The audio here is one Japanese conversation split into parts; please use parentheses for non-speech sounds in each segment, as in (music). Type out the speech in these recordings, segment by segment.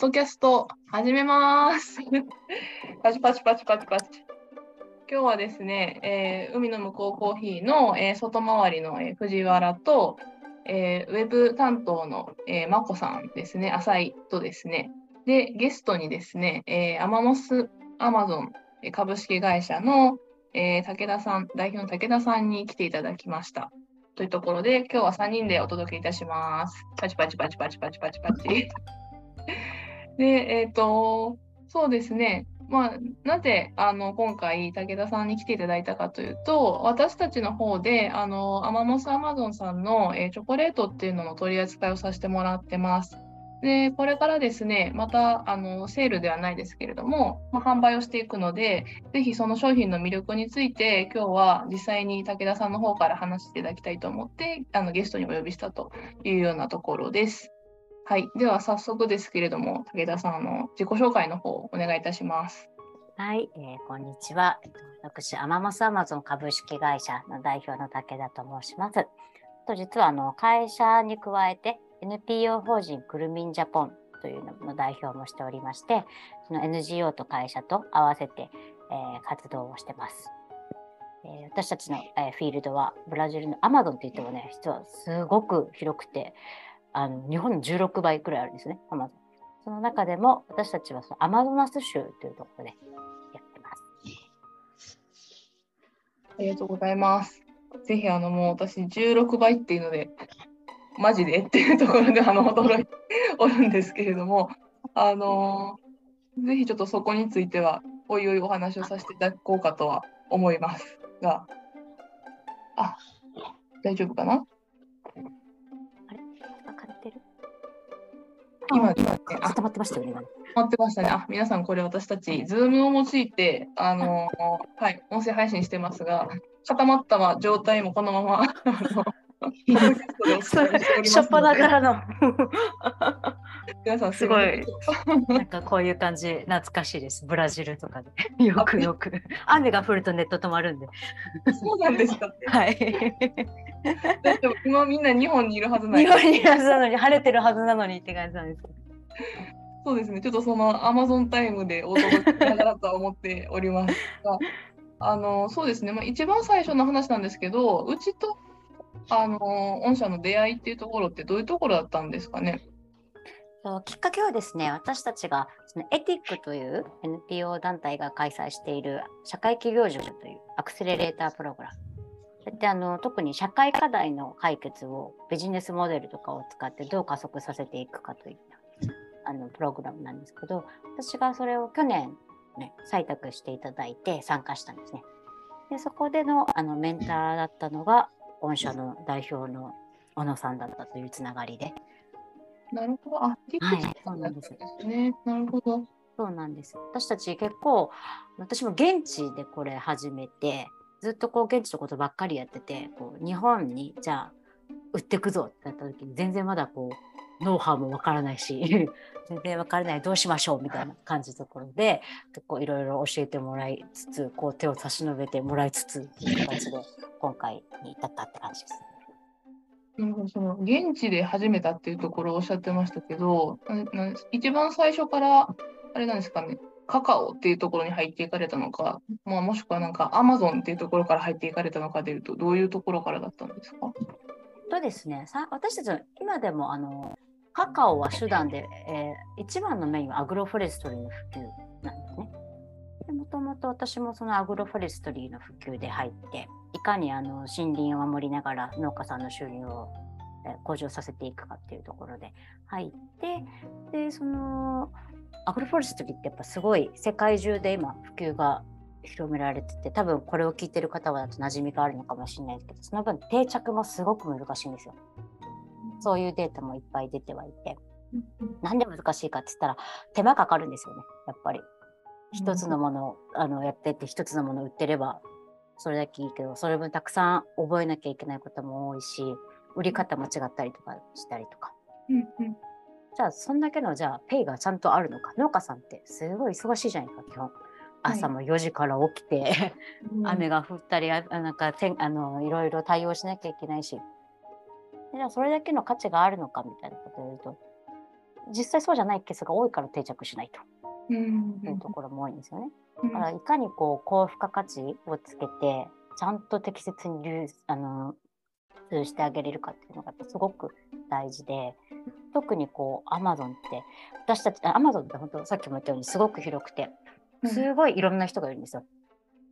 ドキャスト始めます。(laughs) パチパチパチパチパチ。今日はですね、えー海の向こうコーヒーの、えー外回りの、えー藤原と、えーウェブ担当の、えー、まこさんですね、浅井とですね、で、ゲストにですね、えーアマモスアマゾン株式会社の、えー武田さん、代表の武田さんに来ていただきました。というところで、今日は3人でお届けいたします。パチパチパチパチパチパチパチ。(laughs) で、えっ、と、そうですね。まあ、なぜあの今回武田さんに来ていただいたかというと私たちの方であのアマモスアマゾンさんの、えーチョコレートっていうのの取り扱いをさせてもらってます。でこれからですねまたあのセールではないですけれども、まあ、販売をしていくのでぜひその商品の魅力について今日は実際に武田さんの方から話していただきたいと思ってあのゲストにお呼びしたというようなところです。はい、では早速ですけれども武田さんの自己紹介の方お願いいたします。はい、えーこんにちは。私、アマモスアマゾン株式会社の代表の武田と申します。と実はあの会社に加えて NPO 法人クルミンジャポンというのの代表もしておりまして、その NGO と会社と合わせて、えー活動をしてます。え私たちの、えフィールドはブラジルのアマゾンといってもね、実はすごく広くて、あの日本の16倍くらいあるんですね、アマゾン。その中でも私たちはそのアマゾナス州というところでやってます。ありがとうございます。ぜひあのもう私16倍っていうのでマジでっていうところであの驚いておるんですけれどもあのぜひちょっとそこについてはおいおいお話をさせていただこうかとは思いますがあ大丈夫かな？今今ねあ固まってましたよね。今ね待ってましたね。あ、皆さんこれ私たち、ズームを用いて、あのはい、音声配信してますが、固まった状態もこのまま、しております初っ端のでからの皆さんすごいなんかこういう感じ懐かしいですブラジルとかでよくよく雨が降るとネット止まるんでそうなんですか。はい (laughs) だって今みんな日本にいるはずない日。本にいるはずなのに晴れてるはずなのにって感じなんですけどそうですね。ちょっとその Amazon タイムでお届けしながらとは思っておりますが、あのそうですね。まあ一番最初の話なんですけど、うちとあの御社の出会いっていうところってどういうところだったんですかね？きっかけはですね私たちがそのエティックという NPO 団体が開催している社会企業塾というアクセレレータープログラムそうやってあの特に社会課題の解決をビジネスモデルとかを使ってどう加速させていくかというあのプログラムなんですけど私がそれを去年、ね、採択していただいて参加したんですね。でそこでのあのメンターだったのが御社の代表の小野さんだったというつながりでなるほど。あ、はいックさんだったんですね。なるほど。そうなんです。私たち結構、私も現地でこれ始めて、ずっとこう現地のことばっかりやってて、こう日本にじゃあ売ってくぞってなった時に全然まだこうノウハウもわからないし、(laughs) 全然わからないどうしましょうみたいな感じのところで、いろいろ教えてもらいつつ、こう手を差し伸べてもらいつつっていう形で今回に至ったって感じです。その現地で始めたっていうところをおっしゃってましたけど、一番最初からあれなんですかね。カカオっていうところに入っていかれたのか、まあ、もしくはなんかアマゾンっていうところから入っていかれたのかでいうと、どういうところからだったんですか？とですね、さ私たちの今でもあのカカオは手段で、えー一番のメインはアグロフォレストリーの普及なんですね。もともと私もそのアグロフォレストリーの普及で入っていかにあの森林を守りながら農家さんの収入を向上させていくかっていうところで入ってでそのアグロフォレストリーってやっぱすごい世界中で今普及が広められてて多分これを聞いてる方は馴染みがあるのかもしれないですけどその分定着もすごく難しいんですよ。そういうデータもいっぱい出てはいて。なんで難しいかって言ったら手間かかるんですよね。やっぱり。一つのものをあのやってって一つのものを売ってればそれだけいいけどそれ分たくさん覚えなきゃいけないことも多いし売り方も違ったりとかしたりとかじゃあそんだけのじゃあペイがちゃんとあるのか。農家さんってすごい忙しいじゃないか基本。朝も4時から起きて、雨が降ったりあなんかてんあのいろいろ対応しなきゃいけないし。でじゃあそれだけの価値があるのかみたいなことを言うと実際そうじゃないケースが多いから定着しないと。うん。いうところも多いんですよね。うん。だからいかにこう高付加価値をつけてちゃんと適切に流あの通してあげれるかっていうのがすごく大事で特にこうアマゾンって私たちアマゾンって本当さっきも言ったようにすごく広くてすごいいろんな人がいるんですよ。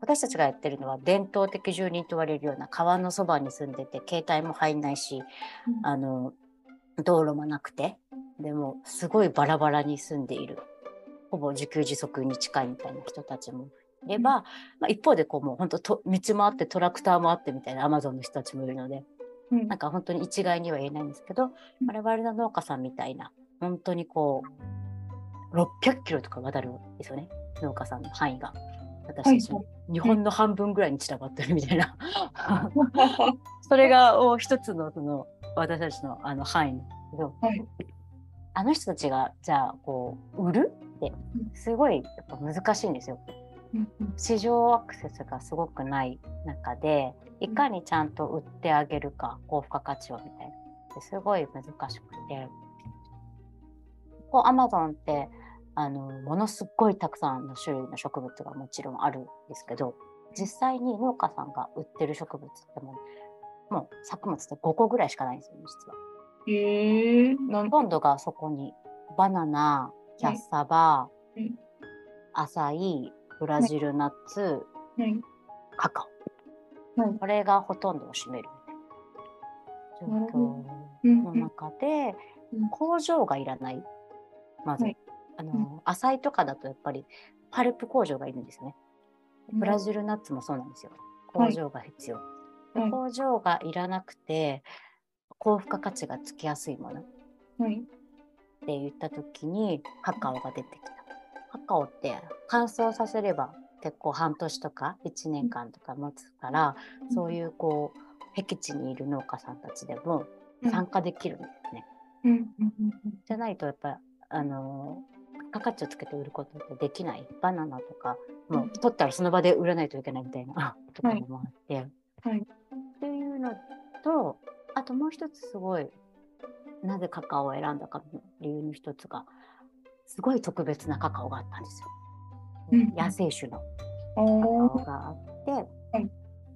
私たちがやってるのは伝統的住人と言われるような川のそばに住んでて携帯も入んないしうん。あの道路もなくてでもすごいバラバラに住んでいる。ほぼ自給自足に近いみたいな人たちもいれば、まあ、一方でこうもう本当と道もあってトラクターもあってみたいなアマゾンの人たちもいるのでうん。なんか本当に一概には言えないんですけど我々の農家さんみたいな本当にこう600キロとか渡るんですよね。農家さんの範囲が。私たちの日本の半分ぐらいに散らばってるみたいな。(laughs) それがお一つのその私たちのあの範囲なんですけど、はい。あの人たちがじゃあこう売るってすごいやっぱ難しいんですよ。うん市場アクセスがすごくない中でいかにちゃんと売ってあげるか高付加価値をみたいな。ですごい難しくて。こうアマゾンってあのものすごいたくさんの種類の植物がもちろんあるんですけど実際に農家さんが売ってる植物ってもうもう作物って5個ぐらいしかないんですよね実は。へえほとんどがそこにバナナキャッサバ、はいアサイブラジルナッツ、はい。カカオ、はい。これがほとんどを占める。状況うん。の中で、うん。工場がいらない。まず、はい。あのアサイとかだとやっぱりパルプ工場がいるんですね。ブラジルナッツもそうなんですよ。はい。工場が必要、工場がいらなくて高付加価値がつきやすいもの。はい。って言った時にカカオが出てきた。カカオって乾燥させれば結構半年とか1年間とか持つから、そういうこう僻地にいる農家さんたちでも参加できるんですね。うんうんうんじゃないとやっぱあの付加価値をつけて売ることってできない。バナナとかもう取ったらその場で売らないといけないみたいなところもあって、はい。っていうのとあともう一つすごいなぜカカオを選んだかの理由の一つがすごい特別なカカオがあったんですよ。うん野生種のカカオがあって、はい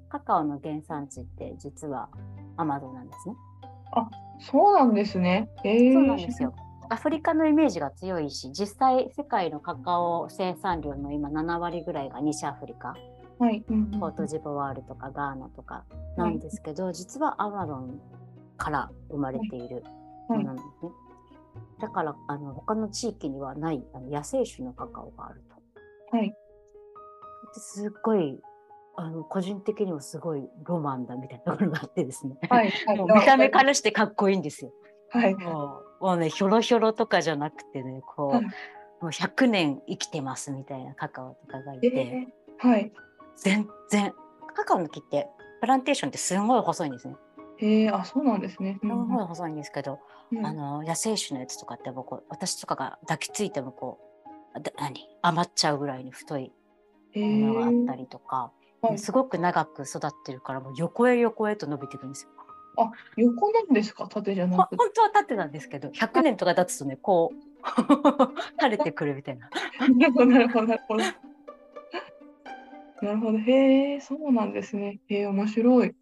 カカオの原産地って実はアマゾンなんですね。そうなんですね。へえそうなんですよ。アフリカのイメージが強いし実際世界のカカオ生産量の今7割ぐらいが西アフリカはい。うんうんコートジボワールとかガーナとかなんですけど、実はアマゾンから生まれているものなんですね。だからあの他の地域にはないあの野生種のカカオがあると。はい。ですっごいあの個人的にもすごいロマンだみたいなところがあってですね。はい。はい (laughs) もう見た目からしてかっこいいんですよ。はい。もうもうねひょろひょろとかじゃなくてねこう、はいもう100年生きてますみたいなカカオとかがいえて、ーはい。全然カカオの木ってプランテーションってすごい細いんですね。へえあ、そうなんですね。すごい細いんですけど、うんあの野生種のやつとかってもうこう私とかが抱きついてもこうだ何？余っちゃうぐらいに太いへものがあったり。りとか、はいすごく長く育ってるからもう横へ横へと伸びていくんですよ。横なんですか？縦じゃなほくて。本当は縦なんですけど100年とか経つとねこう (laughs) 垂れてくるみたいな。なるほど、なるほど、なるほど。なるほど。へえ、そうなんですね。へえ、面白い。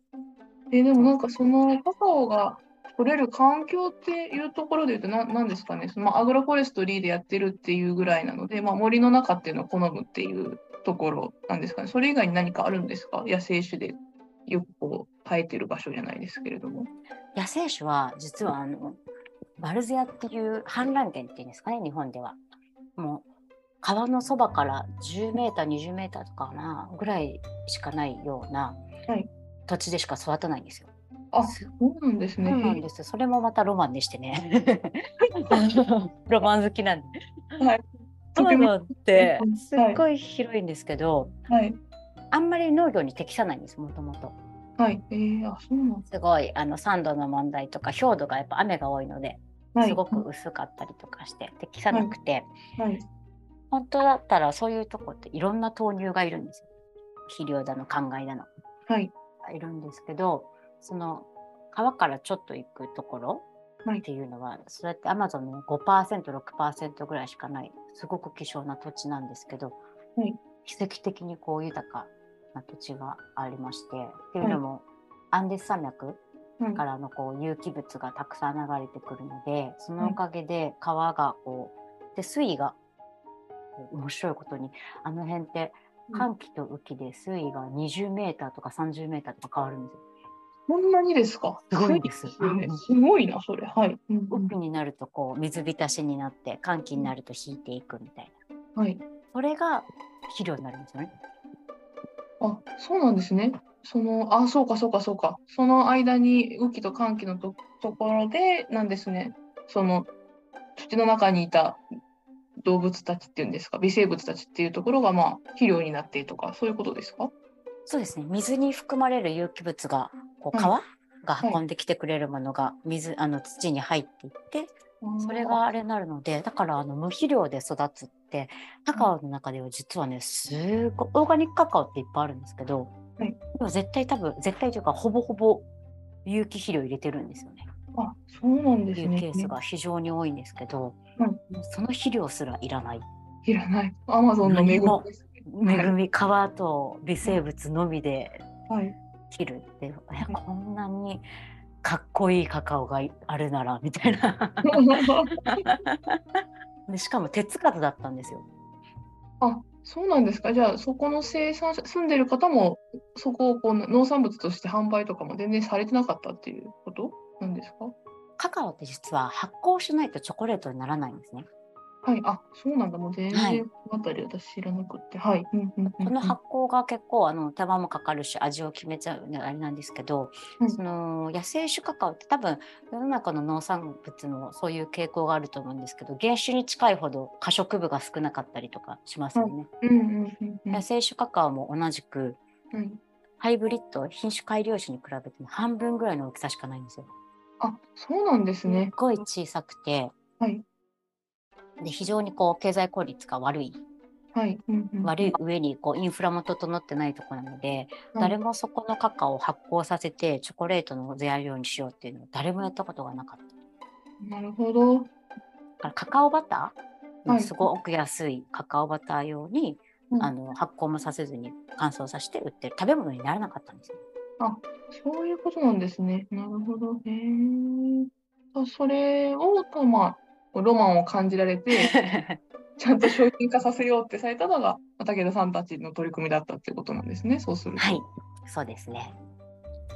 え、でもなんかそのカカオが取れる環境っていうところで言うとな、なんですかね。そのまあアグロフォレストリーでやってるっていうぐらいなので、まあ、森の中っていうのを好むっていうところなんですかね。それ以外に何かあるんですか？野生種でよくこう生えてる場所じゃないですけれども。野生種は実はあのバルゼアっていう氾濫源っていうんですかね日本では。もう川のそばから10メーター20メーターとかなぐらいしかないようなはい土地でしか育たないんですよ。あ、そうなんですね。そうなんですよ。それもまたロマンでしてね。(laughs) ロマン好きなんで。はい。アマゾンってはいすっごい広いんですけど、はい。あんまり農業に適さないんですもともと。はい。えー、あ、そうなんですごいあの酸度の問題とか氷土がやっぱ雨が多いのではい。すごく薄かったりとかして適さなくて、はい。本当だったらそういうとこっていろんな豆乳がいるんですよ。肥料だの考えだのはい。いるんですけどその川からちょっと行くところっていうのは、そうやってアマゾンの5%、6%ぐらいしかない、すごく希少な土地なんですけど、はい。奇跡的にこう豊かな土地がありまして、っていうのも、アンデス山脈はい。からのこう有機物がたくさん流れてくるので、そのおかげで川がこう、で水位が面白いことにあの辺って寒気と雨季で水位が20メーターとか30メーターとか変わるんですよ。こんなにですか？すごいですすごいな、それ。はい。雨季になるとこう水浸しになって寒気になると引いていくみたいな。はい。それが肥料になるんですよね。あ、そうなんですね。その、あ、そうか、そうか、そうか。その間に雨季と寒気のとところで、なんですね。その土の中にいた動物たちっていうんですか、微生物たちっていうところが、まあ、肥料になってとか、そういうことですか？そうですね。水に含まれる有機物がこうはい川がはい運んできてくれるものが水あの土に入っていってそれがあれになるのでだからあの無肥料で育つってカカオの中では実はねすごいオーガニックカカオっていっぱいあるんですけど、はい。でも絶対多分絶対というかほぼほぼ有機肥料入れてるんですよね。あ、そうなんですね。いうケースが非常に多いんですけど、うんその肥料すらいらないいらない。アマゾンの恵みね。恵み川と微生物のみではい。切るってえこんなにかっこいいカカオがあるならみたいな (laughs) でしかも手つかずだったんですよあ、そうなんですか？じゃあ、そこの生産者、住んでる方も、そこをこう農産物として販売とかも全然されてなかったっていうことなんですか？カカオって実は発酵しないとチョコレートにならないんですねはい。あ、そうなんだ。もう全はい然、このあたり私知らなくって。はい。この発酵が結構あの手間もかかるし味を決めちゃうのあれなんですけど、うんその野生種カカオって多分世の中の農産物もそういう傾向があると思うんですけど原種に近いほど可食部が少なかったりとかしますよね。うんうんうんうん野生種カカオも同じくうん。ハイブリッド品種改良種に比べても半分ぐらいの大きさしかないんですよ。あ、そうなんですね。ごい小さくてはい。で非常にこう経済効率が悪いはい。うんうん悪い上にこうインフラも整ってないところなので、はい誰もそこのカカオを発酵させてチョコレートの材料にしようっていうのを誰もやったことがなかった。なるほど。だからカカオバター、はいすごく安いカカオバター用に、うんあの発酵もさせずに乾燥させて売ってる食べ物にならなかったんですよ。そういうことなんですね。なるほど。へえ。あそれを、とまあ、ロマンを感じられて、(laughs) ちゃんと商品化させようってされたのが、まあ武田さんたちの取り組みだったってことなんですね。そうすると。はい、そうですね。うん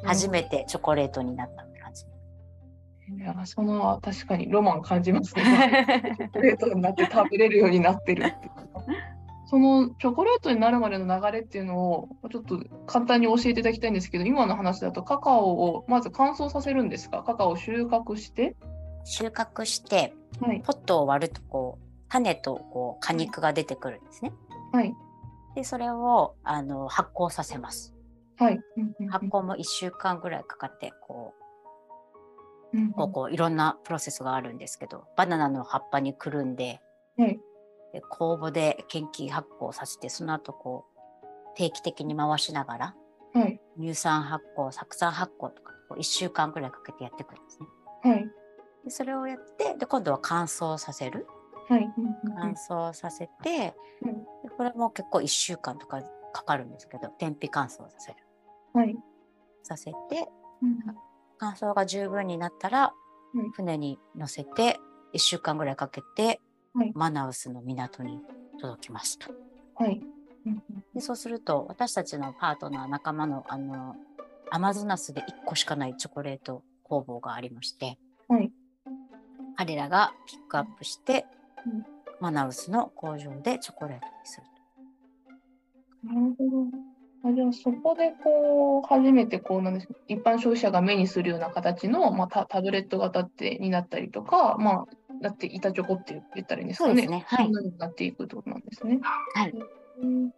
初めてチョコレートになったって感じ。いや、その確かにロマン感じますね。(laughs) チョコレートになって食べれるようになってるっていうか。そのチョコレートになるまでの流れっていうのをちょっと簡単に教えていただきたいんですけど、今の話だとカカオをまず乾燥させるんですか？カカオを収穫して、収穫してはい、ポットを割るとこう種とこう果肉が出てくるんですね。はい、でそれをあの発酵させます。はい。発酵も1週間ぐらいかかってこうこういろんなプロセスがあるんですけどバナナの葉っぱにくるんではいで酵母で研究発酵させてその後こう定期的に回しながらはい、乳酸発酵酢酸発酵とかこう1週間ぐらいかけてやっていくんですね。はい、でそれをやってで今度は乾燥させる。はい。乾燥させて、うこれも結構1週間とかかかるんですけど天日乾燥させる。はい。させてうん。乾燥が十分になったら、うん。船に乗せて1週間ぐらいかけて、はいマナウスの港に届きますと。はい。でそうすると私たちのパートナー仲間のあのアマゾナスで1個しかないチョコレート工房がありまして、はい彼らがピックアップして、うんマナウスの工場でチョコレートにすると。なるほど。あじゃあそこでこう初めてこうなんですか一般消費者が目にするような形の、まあ、タタブレット型ってになったりとか、まあ、だって板チョコって言ったらいいんですかね。そうですね。はい。なになっていくとなんですね。はいうん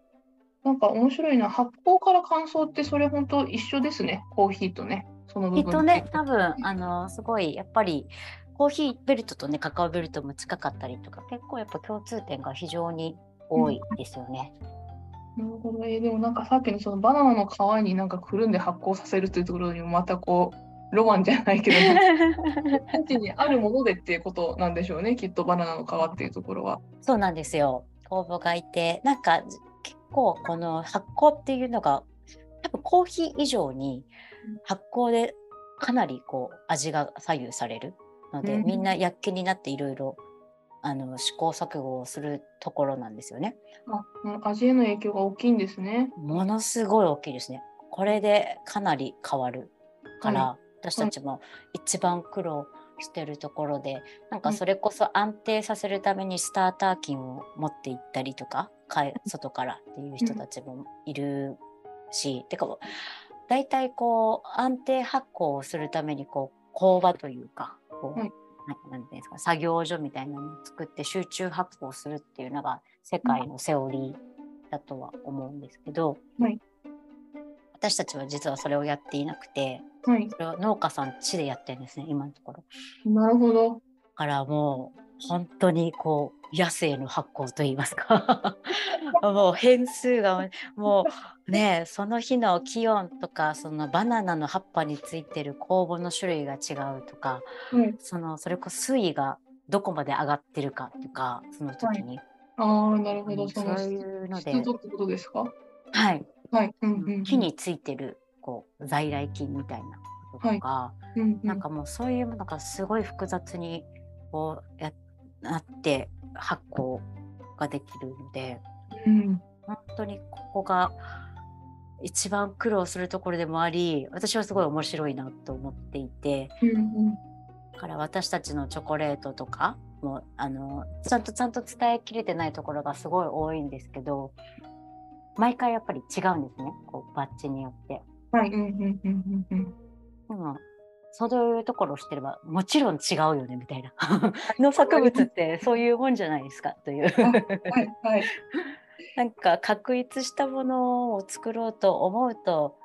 なんか面白いな。発酵から乾燥ってそれ本当一緒ですね。コーヒーとね。その部分きっとね、多分あのすごいやっぱりコーヒーベルトとねカカオベルトも近かったりとか結構やっぱ共通点が非常に多いですよね。なるほど。えーでもなんかさっきのそのバナナの皮になんかくるんで発酵させるというところにもまたこうロマンじゃないけど、現 (laughs) 地にあるものでっていうことなんでしょうね、きっとバナナの皮っていうところは。そうなんですよ。酵母がいて、なんか結構この発酵っていうのが、多分コーヒー以上に発酵でかなりこう味が左右されるので、うんみんな躍起になっていろいろあの試行錯誤をするところなんですよね。あうん味への影響が大きいんですね。ものすごい大きいですね。これでかなり変わるから、私たちも一番苦労してるところで、なんかそれこそ安定させるためにスターター菌を持っていったりとか、外からっていう人たちもいるし、てか大体こう安定発酵をするためにこう工場というか、こうはいななんていうんですか作業所みたいなのを作って集中発酵するっていうのが世界のセオリーだとは思うんですけど、はい私たちは実はそれをやっていなくてはい、それを農家さん地でやってるんですね今のところ。なるほど。だからもう本当にこう野生の発酵といいますか。(laughs) もう変数がもうねその日の気温とかそのバナナの葉っぱについてる酵母の種類が違うとかはい、そのそれこそ水位がどこまで上がってるかとかその時に、ああ、なるほど。うんそういうので。ってことですか？はい、はい。うんうんうん、木についてるこう在来菌みたいなこととか、うんうん、なんかもうそういうものがすごい複雑にこうやなって発酵ができるのでうん、本当にここが一番苦労するところでもあり私はすごい面白いなと思っていてうんうん、だから私たちのチョコレートとかもあのちゃんとちゃんと伝えきれてないところがすごい多いんですけど毎回やっぱり違うんですね。こうバッジによって。はい、うんうんうんうんでもそういうところを知ってればもちろん違うよねみたいな。農作物ってそういうもんじゃないですかという。うん。はいはい。なんか確一したものを作ろうと思うと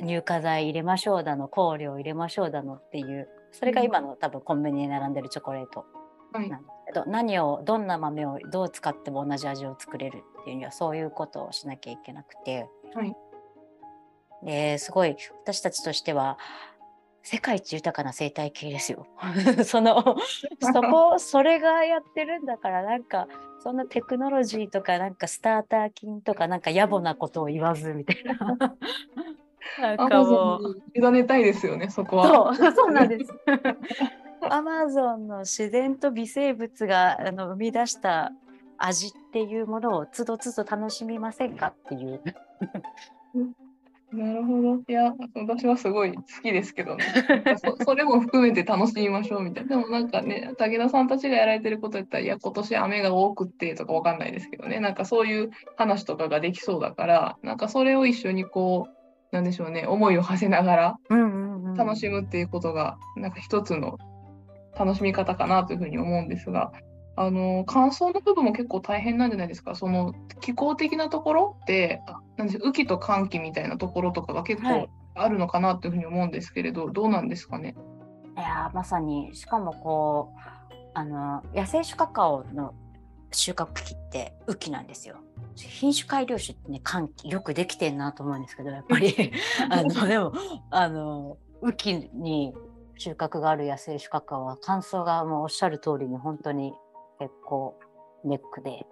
乳化剤入れましょうだの香料入れましょうだのっていうそれが今の多分コンビニに並んでるチョコレートはいなんですけど、何をどんな豆をどう使っても同じ味を作れるっていうにはそういうことをしなきゃいけなくて、はいですごい私たちとしては世界一豊かな生態系ですよ。(laughs) その (laughs) そこそれがやってるんだからなんかそんなテクノロジーとかなんかスターター菌とかなんか野暮なことを言わずみたいな。(laughs) なんアかもうマゾンに委ねたいですよね、そこは。そうそうなんです。アマゾンの自然と微生物があの生み出した味っていうものをつどつど楽しみませんかっていう。(laughs) なるほど。いや、私はすごい好きですけどね。(laughs) そそれも含めて楽しみましょうみたいな。でもなんかね、武田さんたちがやられてることやったら、いや、今年雨が多くってとかわかんないですけどね。なんかそういう話とかができそうだから、なんかそれを一緒にこう、なんでしょうね、思いを馳せながら楽しむっていうことが、なんか一つの楽しみ方かなというふうに思うんですが、あの乾燥の部分も結構大変なんじゃないですか、その気候的なところって、あなんで雨季と寒季みたいなところとかが結構はい。あるのかなというふうに思うんですけれど、どうなんですかね？いやーまさに。しかもこうあの野生種カカオの収穫期って雨季なんですよ。品種改良種ってね寒気よくできてんなと思うんですけどやっぱり。(laughs) あのでもあの雨季に収穫がある野生種カカオは乾燥がもうおっしゃる通りに本当に結構ネックで。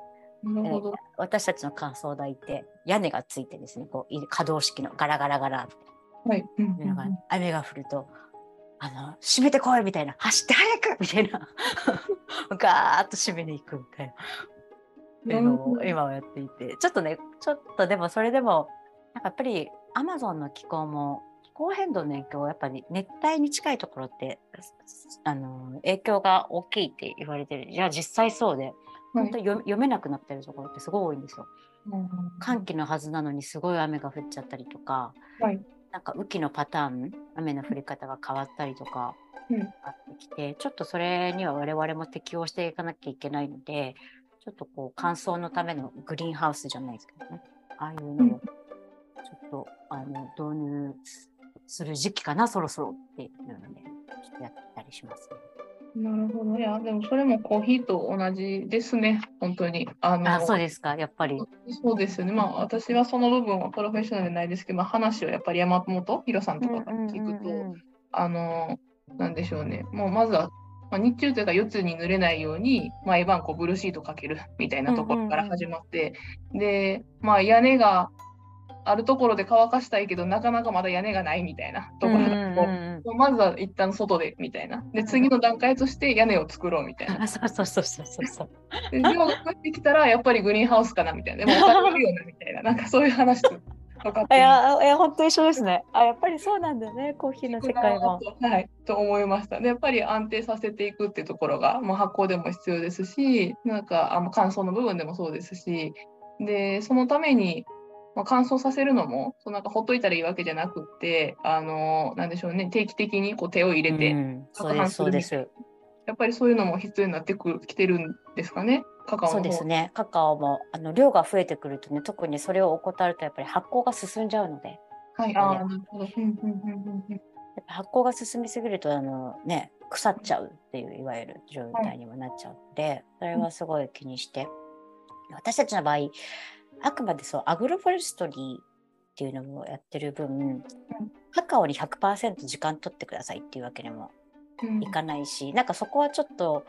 なるほど。私たちの乾燥台って屋根がついてですねこうい可動式のガラガラガラって。はい。うんうん雨が降ると、あの、閉めてこいみたいな、走って早くみたいな、(laughs) ガーッと閉めに行くみたいな、のを今はやっていて、ちょっとね、ちょっとでもそれでも、なんかやっぱりアマゾンの気候も、気候変動の影響はやっぱり熱帯に近いところって、あの、影響が大きいって言われてる。いや、実際そうで、本当に読読めなくなってるところってすごい多いんですよ。うん寒気のはずなのにすごい雨が降っちゃったりとか、はい。なんか雨季のパターン雨の降り方が変わったりとかうん。あってきて、ちょっとそれには我々も適応していかなきゃいけないのでちょっとこう乾燥のためのグリーンハウスじゃないですけどね。ああいうのをちょっとあの導入する時期かなそろそろっていうのでちょっとやったりしますね。なるほど。いや、でもそれもコーヒーと同じですね、本当に。あのあそうですかやっぱり。そうですよね。まあ私はその部分はプロフェッショナルじゃないですけど、まあ、話をやっぱり山本博さんとかから聞くと、あの、なんでしょうね、もうまずは、まあ、日中というか四つに濡れないように毎晩こうブルーシートかけるみたいなところから始まって、で、まあ、屋根があるところで乾かしたいけどなかなかまだ屋根がないみたいなところだと、うんうんまずは一旦外でみたいな。で、次の段階として屋根を作ろうみたいな。あそうそうそうそうそうそう。で、量が増えてきたら、やっぱりグリーンハウスかなみたいな。でもお金いるよなみたいな。なんかそういう話と分かっていや、いや本当一緒ですね。あ、やっぱりそうなんだよね、コーヒーの世界も。はい、と思いました。で、やっぱり安定させていくっていうところが、まあ、発酵でも必要ですし、なんかあの乾燥の部分でもそうですし、で、そのために、まあ、乾燥させるのも、そうなんかほっといたらいいわけじゃなくって、あの、なんでしょうね、定期的にこう手を入れて、うん、そうです、そうです。やっぱりそういうのも必要になってくるきてるんですかね、カカオのそうですね。カカオもあの量が増えてくるとね、特にそれを怠るとやっぱり発酵が進んじゃうので、はい、ああ、なるほど。発酵が進みすぎるとあのね腐っちゃうっていういわゆる状態にもなっちゃうので、それはすごい気にして、私たちの場合あくまでそうアグロフォレストリーっていうのをやってる分、カカオに100%時間取ってくださいっていうわけにもうん。いかないし、なんかそこはちょっと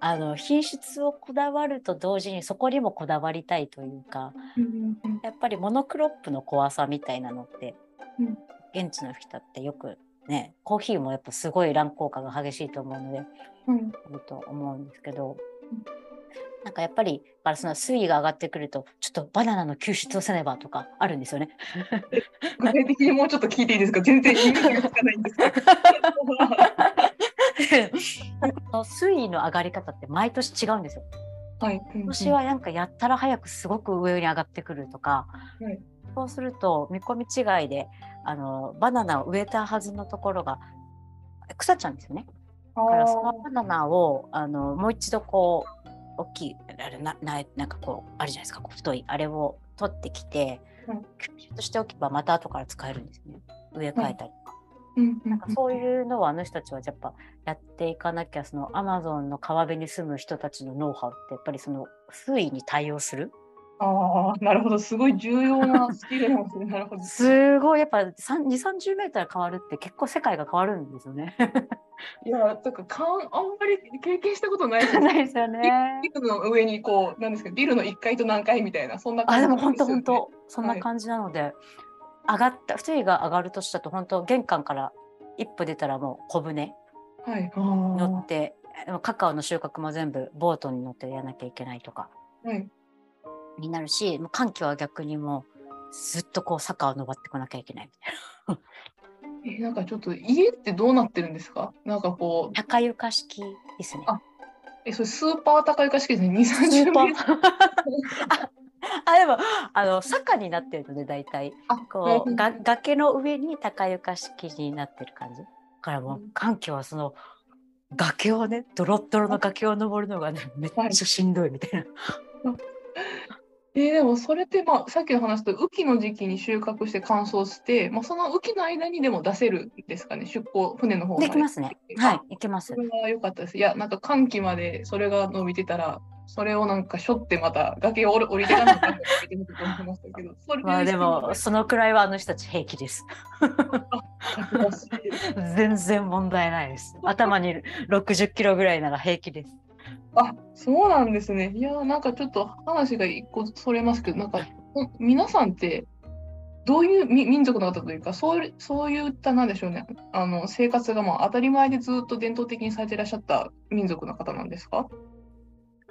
あの品質をこだわると同時にそこにもこだわりたいというかうんうんうん。やっぱりモノクロップの怖さみたいなのって、うん。現地の人ってよくねコーヒーもやっぱすごい乱効果が激しいと思うのでうん。いると思うんですけど、うんなんかやっぱりだからその水位が上がってくるとちょっとバナナの救出をせねばとかあるんですよね。具体的にもうちょっと聞いていいですか？全然意味がつかないんですけ水位の上がり方って毎年違うんですよ。はい。今年はなんかやったら早くすごく上に上がってくるとか、はいそうすると見込み違いであのバナナを植えたはずのところが腐っちゃうんですよね。だだからそのバナナをあのもう一度こう大きいあれなななんかこうあるじゃないですかこう太いあれを取ってきて、うんキュッとしておけばまた後から使えるんですね。植え替えたりとか。うんなんかそういうのをあの人たちはやっぱやっていかなきゃそのアマゾンの川辺に住む人たちのノウハウってやっぱりその水位に対応するああ、なるほど。すごい重要なスキルなんですね。なるほど。すごいやっぱ2 3 0メートル変わるって結構世界が変わるんですよね。いや、とか、かん、あんまり経験したことないです。ないですよね。ビルの上にこう、なんですか、ビルの1階と何階みたいな、そんなあ感じでも本当本当そんな感じなので、上がった水位が上がる年だと本当玄関から一歩出たらもう小舟はい。乗ってカカオの収穫も全部ボートに乗ってやらなきゃいけないとかはい。になるしもう寒気は逆にもうずっとこう坂を登ってこなきゃいけないみたいなえ、なんかちょっと家ってどうなってるんですか？なんかこう、高床式ですね。あえ、それスーパー高床式ですね。2、スー30パーメートル。(laughs) あでもあの坂になってるので大体あこう崖の上に高床式になってる感じ。だからもううん寒気はその崖をねドロッドロの崖を登るのがねめっちゃしんどいみたいな。えーでもそれって、まあ、さっきの話と雨季の時期に収穫して乾燥して、まあ、その雨季の間にでも出せるんですかね、出港、船の方まで。できますね。はい、いけますそ。れは良かったです。いや、なんか寒気までそれが伸びてたら、それをなんかしょってまた崖を降りてかなかったら降りてみたと思いましたけど、あでもそのくらいはあの人たち平気です。(laughs) 全然問題ないです。頭に60キロぐらいなら平気です。あ、そうなんですね。いや、なんかちょっと話が一個それますけど、なんかほ皆さんってどういうみ民族の方というか、そういそういったなんでしょうね、あの生活がまあ当たり前でずっと伝統的にされていらっしゃった民族の方なんですか？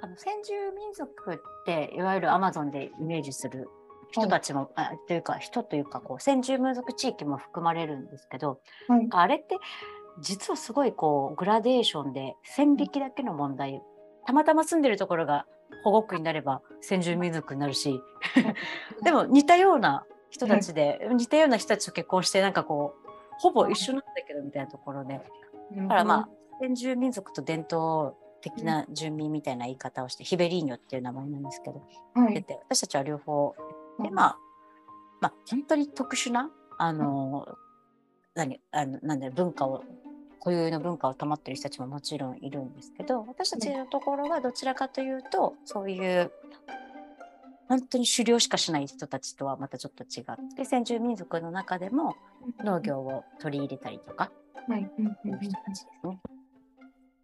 あの先住民族っていわゆるアマゾンでイメージする人たちも、あというか人というかこう先住民族地域も含まれるんですけど、はい。なんかあれって実はすごいこうグラデーションで線引きだけの問題たまたま住んでるところが保護区になれば先住民族になるし。でも似たような人たちで、似たような人たちと結婚してなんかこうほぼ一緒なんだけどみたいなところでだからまあ先住民族と伝統的な住民みたいな言い方をして、ヒベリーニョっていう名前なんですけど、あ、はい、出て私たちは両方。でうん。まあまあ本当に特殊なあの、何あのなんだろう文化を固有の文化を保ってる人たちももちろんいるんですけど私たちのところはどちらかというとそういう本当に狩猟しかしない人たちとはまたちょっと違って先住民族の中でも農業を取り入れたりとかっていう人たちですね。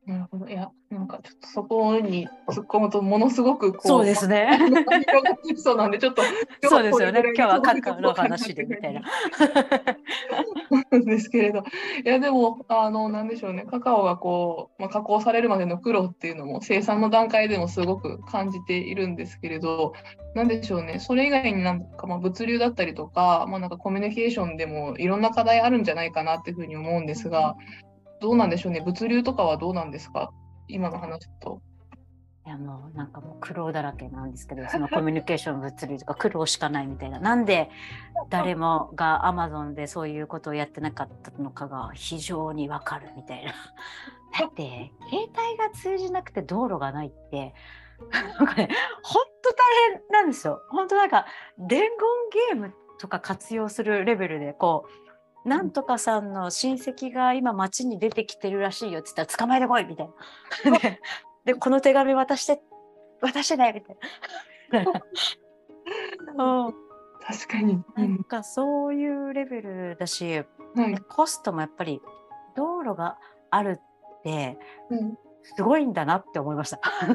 なるほど。いや、なんかちょっとそこに突っ込むと、ものすごくこう。そうですね。そうなんで、(laughs) ちょっと。そうですよね。今日はカカオの話でみたいな。(laughs) ですけれど、いやでもあのなんでしょうね、カカオがこう、まあ、加工されるまでの苦労っていうのも生産の段階でもすごく感じているんですけれど、なんでしょうね、それ以外になんかまあ物流だったりとか、まあ、なんかコミュニケーションでもいろんな課題あるんじゃないかなっていうふうに思うんですが、どうなんでしょうね、物流とかはどうなんですか、今の話と。いやもうなんかもう苦労だらけなんですけどそのコミュニケーション物流とか苦労しかないみたいな。なんで誰もがアマゾンでそういうことをやってなかったのかが非常にわかるみたいな。(laughs) だって携帯が通じなくて道路がないってなんかね本当大変なんですよ。本当なんか伝言ゲームとか活用するレベルでこうなんとかさんの親戚が今街に出てきてるらしいよって言ったら捕まえてこいみたいな。ででこの手紙渡して渡してねみたいな。(laughs) 確かに。うなんんかそういうレベルだしはいコストもやっぱり道路があるってうんすごいんだなって思いました。あの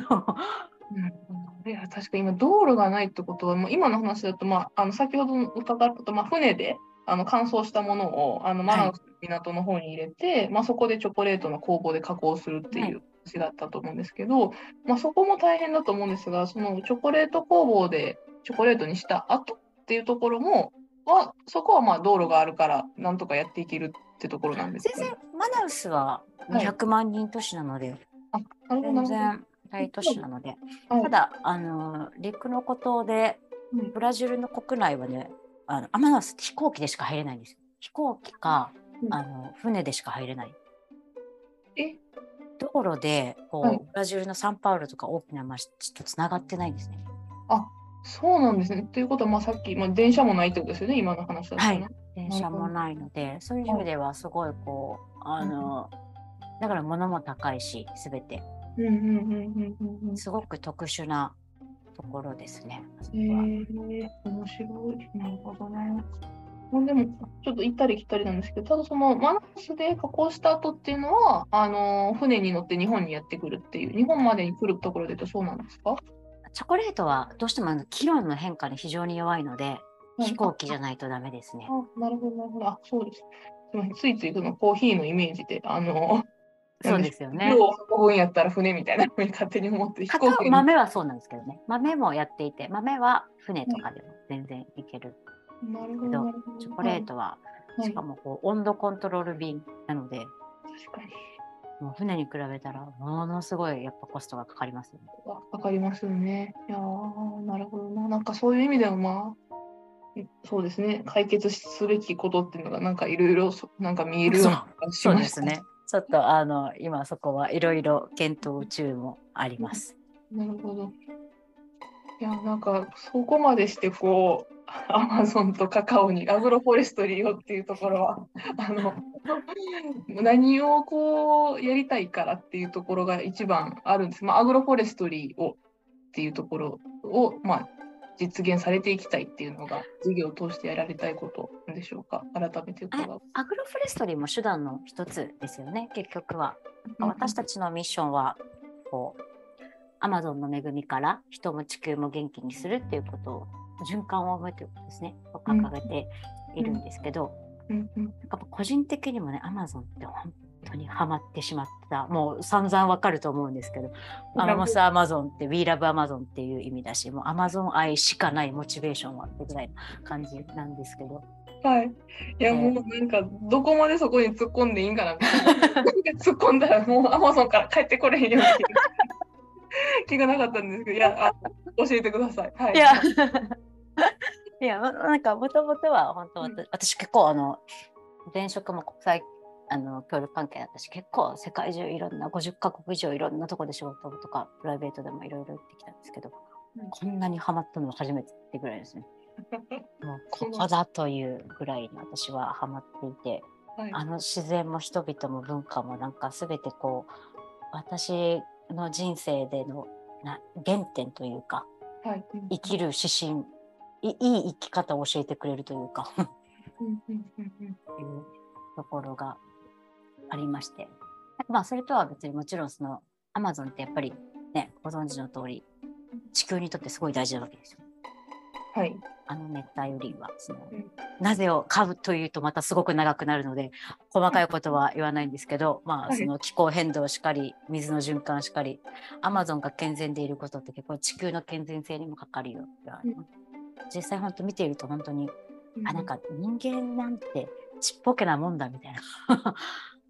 なるほどいや確かに今道路がないってことは、もう今の話だと、まあ、あの先ほど伺ったと、まあ、船であの乾燥したものをあのマナウスの港の方に入れて、まあ、そこでチョコレートの工房で加工するっていう話だったと思うんですけど、まあ、そこも大変だと思うんですがそのチョコレート工房でチョコレートにした後っていうところもはそこはまあ道路があるからなんとかやっていけるってところなんですね然マナウスは200万人都市なので、あなるほどなる全然大都市なので、ほど。ただあの陸の孤島でうん。ブラジルの国内はねあのアマナウスって飛行機でしか入れないんですよ。飛行機か、うんあの船でしか入れない。え？道路でこう、はいブラジルのサンパウロとか大きな町とつながってないんですね。そうなんですね。ということは、まあ、さっき、まあ、電車もないってことですよね、今の話だと、ね。はい電車もないので、そういう意味ではすごいこうあの、だから物も高いし全てうんうんうんうんうんうん。すごく特殊なところですね。えは面白い。なるほどね。ほんでも、ちょっと行ったり来たりなんですけど、ただそのマナスで加工した後っていうのは、あの船に乗って日本にやってくるっていう、日本までに来るところで言うとそうなんですか？チョコレートはどうしてもあの気温の変化に非常に弱いので、飛行機じゃないとダメですね。あ、なるほど、なるほど。あ、そうです。ついついそのコーヒーのイメージで、あの、そうですよね量。を運ぶんやったら船みたいなふうに勝手に思って、飛行機に豆はそうなんですけどね。豆もやっていて、豆は船とかでも全然いける。なるほど。チョコレートは、はいしかもこう温度コントロール便なので、確かに。もう船に比べたらものすごいやっぱコストがかかりますよね。わわかりますよね。いやーなるほどな。なんかそういう意味でもまあ、いそうですね、解決すべきことっていうのがなんかいろいろそなんか見えるようなしそうましたですね。。ちょっとあの今そこはいろいろ検討中もあります。なるほど。いや、なんかそこまでしてこう、(laughs) アマゾンとカカオにアグロフォレストリーをっていうところは、(laughs) あの、何をこうやりたいからっていうところが一番あるんです。まあ、アグロフォレストリーをっていうところを、まあ、実現されていきたいっていうのが、事業を通してやられたいことでしょうか？改めて伺う。アグロフォレストリーも手段の一つですよね、結局は。私たちのミッションは、こう、アマゾンの恵みから人も地球も元気にするっていうことを、循環を生むということですね、を掲げているんですけど、うんうんなんか個人的にもね、アマゾンって本当にハマってしまった、もう散々わかると思うんですけど、アマモスアマゾンって、We Love Amazon っていう意味だし、もうアマゾン愛しかないモチベーションはってぐらいな感じなんですけど、はい。いや、えーもうなんか、どこまでそこに突っ込んでいいんかな。(laughs) 突っ込んだら、もうアマゾンから帰ってこれへんような (laughs) 気がなかったんですけど、いや、あ教えてください。はい。いや、(laughs) いや、まなんか、もともとは、本当、うん私結構、あの、前職も国際、あの、協力関係だったし、結構、世界中いろんな、50カ国以上いろんなとこで仕事とか、プライベートでもいろいろ行ってきたんですけど、うんこんなにハマったのは初めてってぐらいですね。(laughs) もう、ここだというぐらいに私はハマっていて、はいあの自然も人々も文化もなんか全てこう私の人生でのな原点というかはい。生きる指針いいい生き方を教えてくれるというかいうところがありまして。まあそれとは別にもちろんそのアマゾンってやっぱりねご存知の通り地球にとってすごい大事なわけですよ。はい。あの熱帯雨林はその、うん。なぜを買うというとまたすごく長くなるので細かいことは言わないんですけど、まはい。あその気候変動しかり水の循環しかりアマゾンが健全でいることって結構地球の健全性にもかかるよって、うん。実際本当見ていると本当に、あなんか、か人間なんてちっぽけなもんだみたいな。うん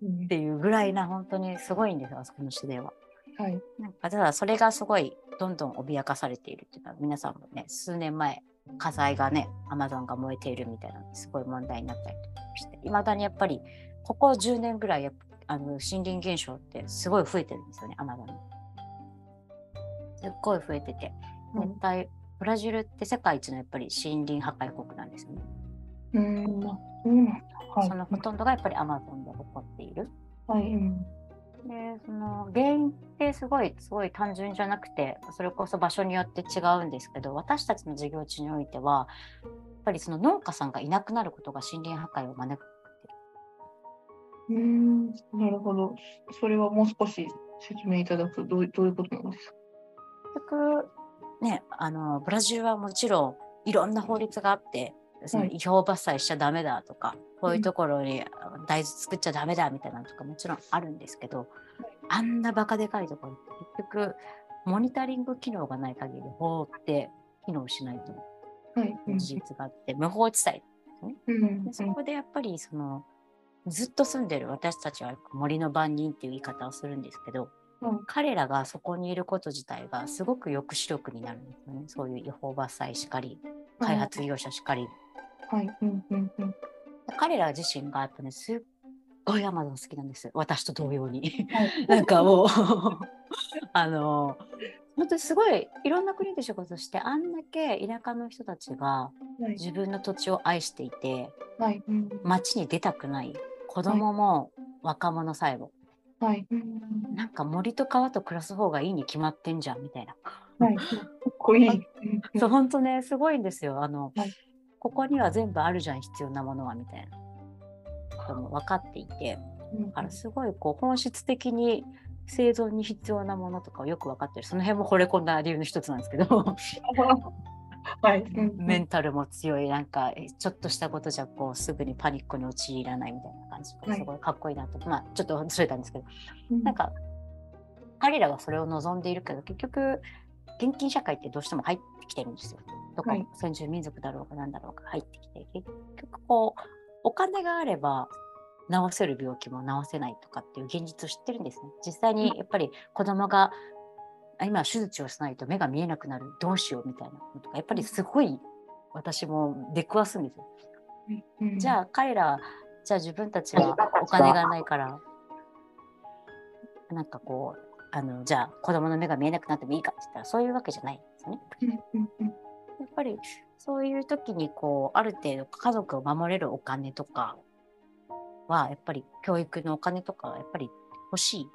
っていうぐらいな本当にすごいんですよあそこの市では。はい。なんかただそれがすごいどんどん脅かされているっていうか皆さんもね数年前火災がねアマゾンが燃えているみたいなのすごい問題になったりとかしていまだにやっぱりここ10年ぐらいやあの森林減少ってすごい増えてるんですよねアマゾンに。すっごい増えててうん熱帯ブラジルって世界一のやっぱり森林破壊国なんですよね。うん、まあそうなんだ。はい。そのほとんどがやっぱりアマゾンで起こっている。はい。うん。でその原因ってすごいすごい単純じゃなくてそれこそ場所によって違うんですけど私たちの事業地においてはやっぱりその農家さんがいなくなることが森林破壊を招くうん、なるほど。それはもう少し説明いただくとどうどういうことなんですか？結局ねあのブラジルはもちろんいろんな法律があってそのはい違法伐採しちゃダメだとか、こういうところに大豆作っちゃダメだみたいなのとかもちろんあるんですけど、あんなバカでかいところって結局モニタリング機能がない限り法って機能しないとはい。うん。事実があって、無法地帯うん。でそこでやっぱりそのずっと住んでる私たちは森の番人っていう言い方をするんですけど、うん。彼らがそこにいること自体がすごく抑止力になるんですよね。そういう違法伐採しかり開発業者しかり、はい。うんうんうん。彼ら自身がやっぱねすっごいアマゾン好きなんです私と同様にはい。(laughs) なんかもう (laughs) あの本当にすごいいろんな国で仕事してあんだけ田舎の人たちがはい。自分の土地を愛していてはい。うん。街に出たくない子供も若者さえも、はい。うんなんか森と川と暮らす方がいいに決まってんじゃんみたいな。はい。か (laughs) っこいい。うんそう本当ねすごいんですよ。あの、はいここには全部あるじゃん必要なものはみたいな。ことも分かっていて。うん。だからすごいこう本質的に生存に必要なものとかをよく分かってる。その辺も惚れ込んだ理由の一つなんですけど。(laughs) はい。うんメンタルも強いなんかえちょっとしたことじゃこうすぐにパニックに陥らないみたいな感じがすごいかっこいいなと、まあちょっと忘れたんですけど。うん。なんか彼らがそれを望んでいるけど結局現金社会ってどうしても入ってきてるんですよ。どこはい。も先住民族だろうが何だろうが入ってきて結局こうお金があれば治せる病気も治せないとかっていう現実を知ってるんですね。実際にやっぱり子供があ今手術をしないと目が見えなくなるどうしようみたいなのとかやっぱりすごい私も出くわすんですよ。うん。じゃあ彼らじゃあ自分たちはお金がないからなんかこうあのじゃあ子供の目が見えなくなってもいいかって言ったらそういうわけじゃないんですよね。ぱりそういう時にこうある程度家族を守れるお金とかはやっぱり教育のお金とかはやっぱり欲しいで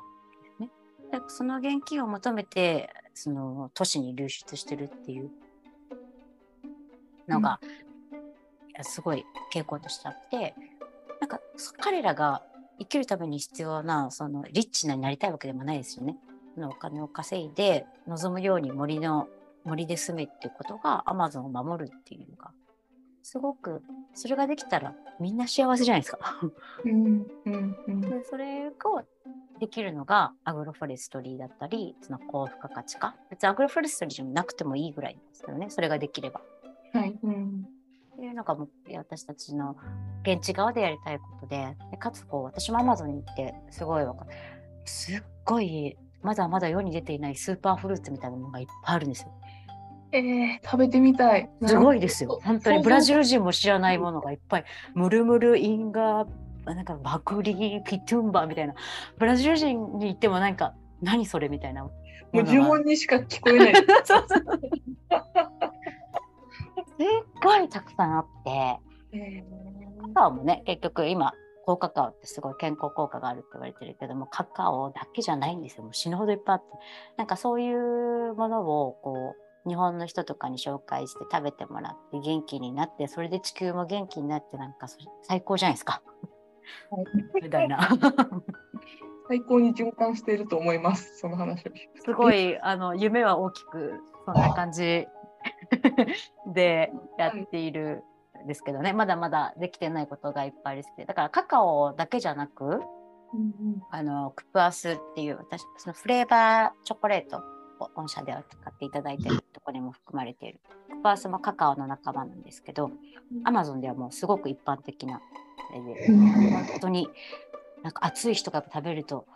すね。でその現金を求めてその都市に流出してるっていうのが、いやすごい傾向としてあってなんか彼らが生きるために必要なそのリッチなになりたいわけでもないですよね。のお金を稼いで望むように森の森で住めっていうことがアマゾンを守るっていうのがすごくそれができたらみんな幸せじゃないですか。うんうんうんでそれをできるのがアグロフォレストリーだったりその高付加価値化別にアグロフォレストリーじゃなくてもいいぐらいですよねそれができれば。はい。うんっていうのがもう私たちの現地側でやりたいことででかつこう私もアマゾンに行ってすごいわかすっごいまだまだ世に出ていないスーパーフルーツみたいなものがいっぱいあるんですよ。えー、食べてみたい。すごいですよ。本当にブラジル。ル人も知らないものがいっぱい。ムルムル、インガー、なんかバクリ、ピトゥンバみたいな。ブラジル人に言ってもなんか、何それみたいな。もう呪文にしか聞こえない。(laughs) そうそうすっごいたくさんあって、えカカオもね、結局今、高カカオってすごい健康効果があるって言われてるけども、カカオだけじゃないんですよ。もう死ぬほどいっぱいあって。なんかそういうものをこう日本の人とかに紹介して食べてもらって元気になってそれで地球も元気になってなんか最高じゃないですか。みたいな。(laughs) 最高に循環していると思います、その話をすごいあの夢は大きくそんな感じ (laughs) でやっているんですけどね。まだまだできてないことがいっぱいですだからカカオだけじゃなく、うんうん、あのクプアスっていう私そのフレーバーチョコレートを御社では使っていただいてるところにも含まれている。クプアスもカカオの仲間なんですけど、アマゾンではもうすごく一般的なで本当になんか暑い人が食べると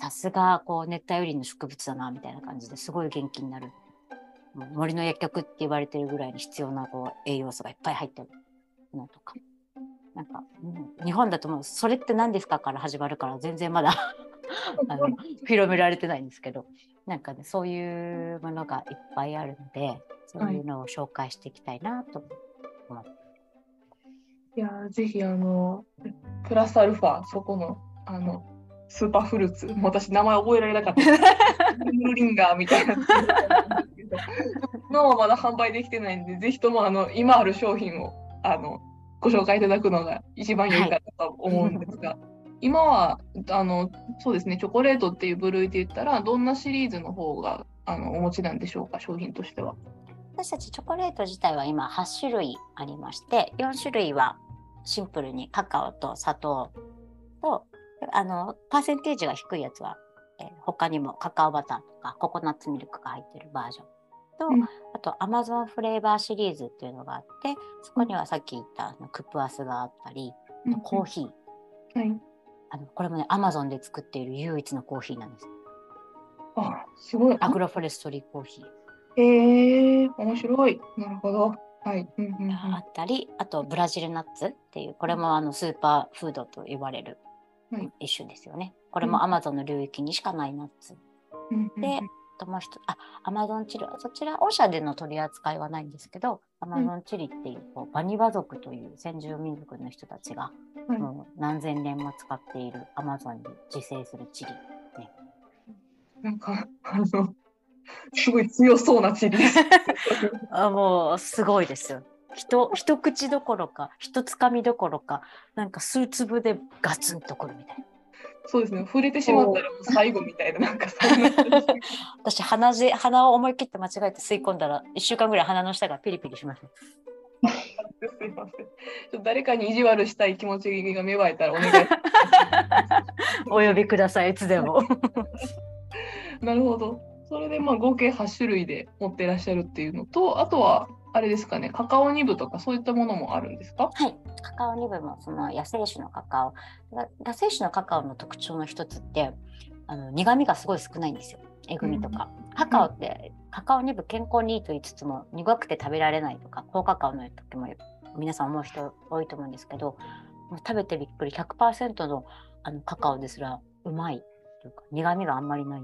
さすがこう熱帯雨林の植物だなみたいな感じですごい元気になる。森の薬局って言われてるぐらいに必要なこう栄養素がいっぱい入ってるのとか。なんか、うん、日本だともうそれって何ですかから始まるから全然まだ (laughs) あの広められてないんですけどなんかねそういうものがいっぱいあるのでそういうのを紹介していきたいなと思って。はいいやぜひあのプラスアルファそこのあのスーパーフルーツ私名前覚えられなかった。ルリンガーみたいな。のはまだ販売できてないんでぜひともあの今ある商品をあのご紹介いただくのが一番良いかなと思うんですが、はい、今はあのそうですねチョコレートっていう部類で言ったらどんなシリーズの方があのお持ちなんでしょうか商品としては。私たちチョコレート自体は今8種類ありまして4種類はシンプルにカカオと砂糖とあのパーセンテージが低いやつは、えー、他にもカカオバターとかココナッツミルクが入ってるバージョンと、うん、あとアマゾンフレーバーシリーズっていうのがあってそこにはさっき言ったクプアスがあったり、うん、コーヒー、はい、あのこれもねアマゾンで作っている唯一のコーヒーなんです。あすごいアグロフォレストリーコーヒー。へえー、面白い。なるほど。はい、うんうんうん、あったりあとブラジルナッツっていうこれもあのスーパーフードと言われる一種ですよね。これもアマゾンの領域にしかないナッツ。うん、で、ともう一つあアマゾンチリそちら御社での取り扱いはないんですけどアマゾンチリっていうこうバニワ族という先住民族の人たちが、もう何千年も使っているアマゾンに自生するチリ、ね。なんかあのすごい強そうなチリです。(laughs) あもうすごいですよ。一一口どころか一つかみどころかなんか数粒でガツンとくるみたいな。そうですね触れてしまったら最後みたいななんか (laughs) 私鼻血鼻を思い切って間違えて吸い込んだら1週間ぐらい鼻の下がピリピリしました。すいません。ちょっと誰かに意地悪したい気持ちが芽生えたらお願いします。(laughs) お呼びくださいいつでも。(laughs) なるほど。それでまあ合計8種類で持ってらっしゃるっていうのとあとはあれですかねカカオニブとかそういったものもあるんですか？はい。カカオニブもその野生種のカカオ。野生種のカカオの特徴の一つってあの苦味がすごい少ないんですよ。えぐみとか、うん、カカオって、うん、カカオニブ健康にいいと言いつつも苦くて食べられないとか高カカオの時も皆さん思う人多いと思うんですけどもう食べてびっくり100%のあのカカオですらうまいというか苦味があんまりない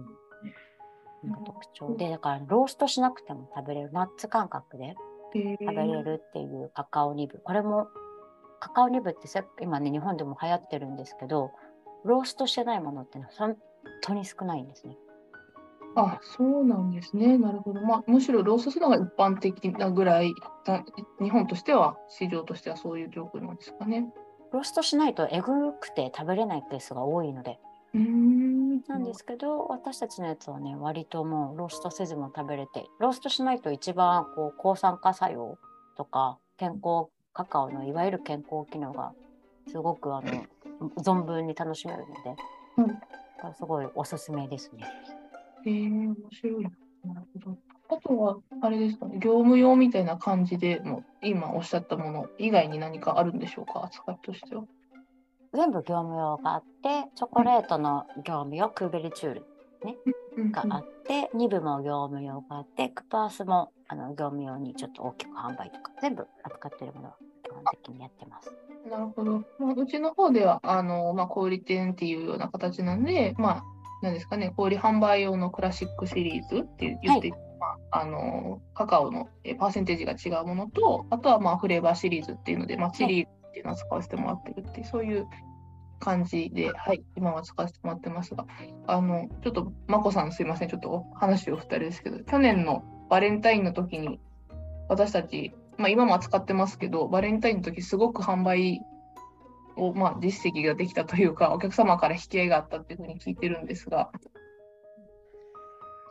特徴。で、だからローストしなくても食べれる、ナッツ感覚で食べれるっていうカカオニブ。これもカカオニブって今ね、日本でも流行ってるんですけど、ローストしてないものって本当に少ないんですね。あそうなんですね。なるほど。まあ、むしろローストするのが一般的なぐらい、日本としては、市場としてはそういう状況なんですかね。ローストしないとえぐくて食べれないケースが多いので、なんですけど私たちのやつはね割ともうローストせずも食べれてローストしないと一番こう抗酸化作用とか健康カカオのいわゆる健康機能がすごくあの存分に楽しめるので、うん、すごいおすすめですね。へえー、面白いな。なるほど。あとは、あれですかね、業務用みたいな感じでも、今おっしゃったもの以外に何かあるんでしょうか、扱いとしては。全部業務用があってチョコレートの業務用クーベリチュール、ね、があって2部も業務用があってクパースもあの業務用にちょっと大きく販売とか全部扱ってるものは基本的にやってます。なるほど。まあ、うちの方ではあの、まあ、小売店っていうような形なんで、まあ、なんですかね、小売販売用のクラシックシリーズって言って、はい、まあ、あのカカオのパーセンテージが違うものと、あとはまあフレーバーシリーズっていうので、まあ、チリーっていうのを使わせてもらってるっていう、そういう感じで、はい、今は使わせてもらってますが、あの、ちょっと、まこさんすいません、ちょっと話を2人ですけど、去年のバレンタインの時に私たち、まあ、今も扱ってますけどバレンタインの時すごく販売を、まあ、実績ができたというかお客様から引き合いがあったっていうふうに聞いてるんですが。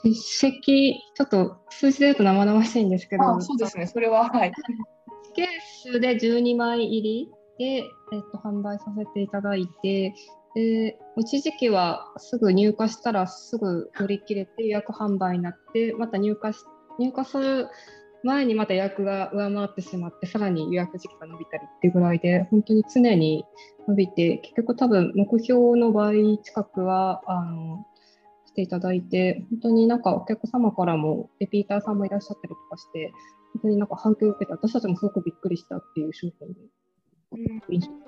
実績ちょっと数字で言うと生々しいんですけど。そうですね。それははい。ケースで12枚入りで、えっと、販売させていただいてで一時期はすぐ入荷したらすぐ売り切れて予約販売になってまた入荷し入荷する前にまた予約が上回ってしまってさらに予約時期が伸びたりっていうぐらいで本当に常に伸びて結局多分目標の倍近くはあのしていただいて本当になんかお客様からもリピーターさんもいらっしゃったりとかして本当になんか反響を受けて私たちもすごくびっくりしたっていう商品で。うん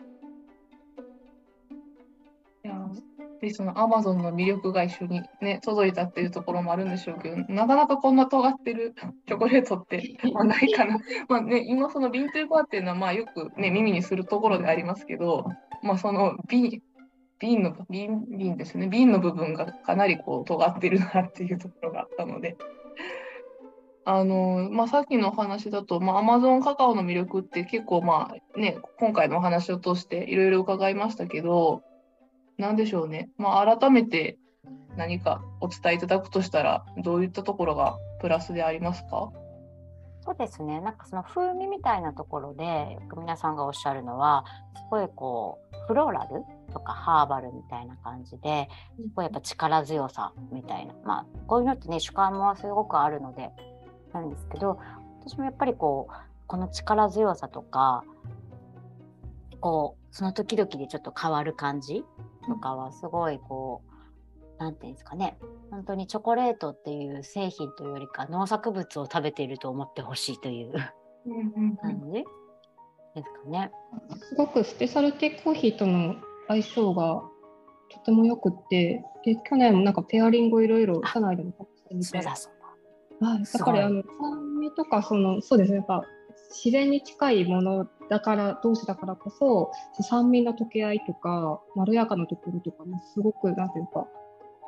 でそのアマゾンの魅力が一緒にね届いたっていうところもあるんでしょうけどなかなかこんな尖ってる (laughs) チョコレートってまあないかなまあね今そのビントゥーバーっていうのはまあよくね耳にするところでありますけどまあその瓶瓶の瓶瓶ですね瓶の部分がかなりこう尖ってるなっていうところがあったので。あのまあ、さっきのお話だと、まあ、アマゾンカカオの魅力って結構、まあね、今回のお話を通していろいろ伺いましたけど、何でしょうね、まあ、改めて何かお伝えいただくとしたら、どういったところがプラスでありますか？そうですね、なんかその風味みたいなところで、よく皆さんがおっしゃるのは、すごいこう、フローラルとかハーバルみたいな感じで、すごいやっぱ力強さみたいな、まあ、こういうのってね、主観もすごくあるので、なんですけど、私もやっぱりこう、この力強さとか、こう、その時々でちょっと変わる感じとかはすごいこう何て言うんですかね本当にチョコレートっていう製品というよりか農作物を食べていると思ってほしいという感じですかね。すごくスペシャルティコーヒーとの相性がとてもよくってで去年もなんかペアリングをいろいろ社内でもしてみて。そうだそうだはい、やっぱりあの酸味とかそのそうですね。やっぱ自然に近いものだから同士だからこそ酸味の溶け合いとかまろやかなところとかもすごくなんていうか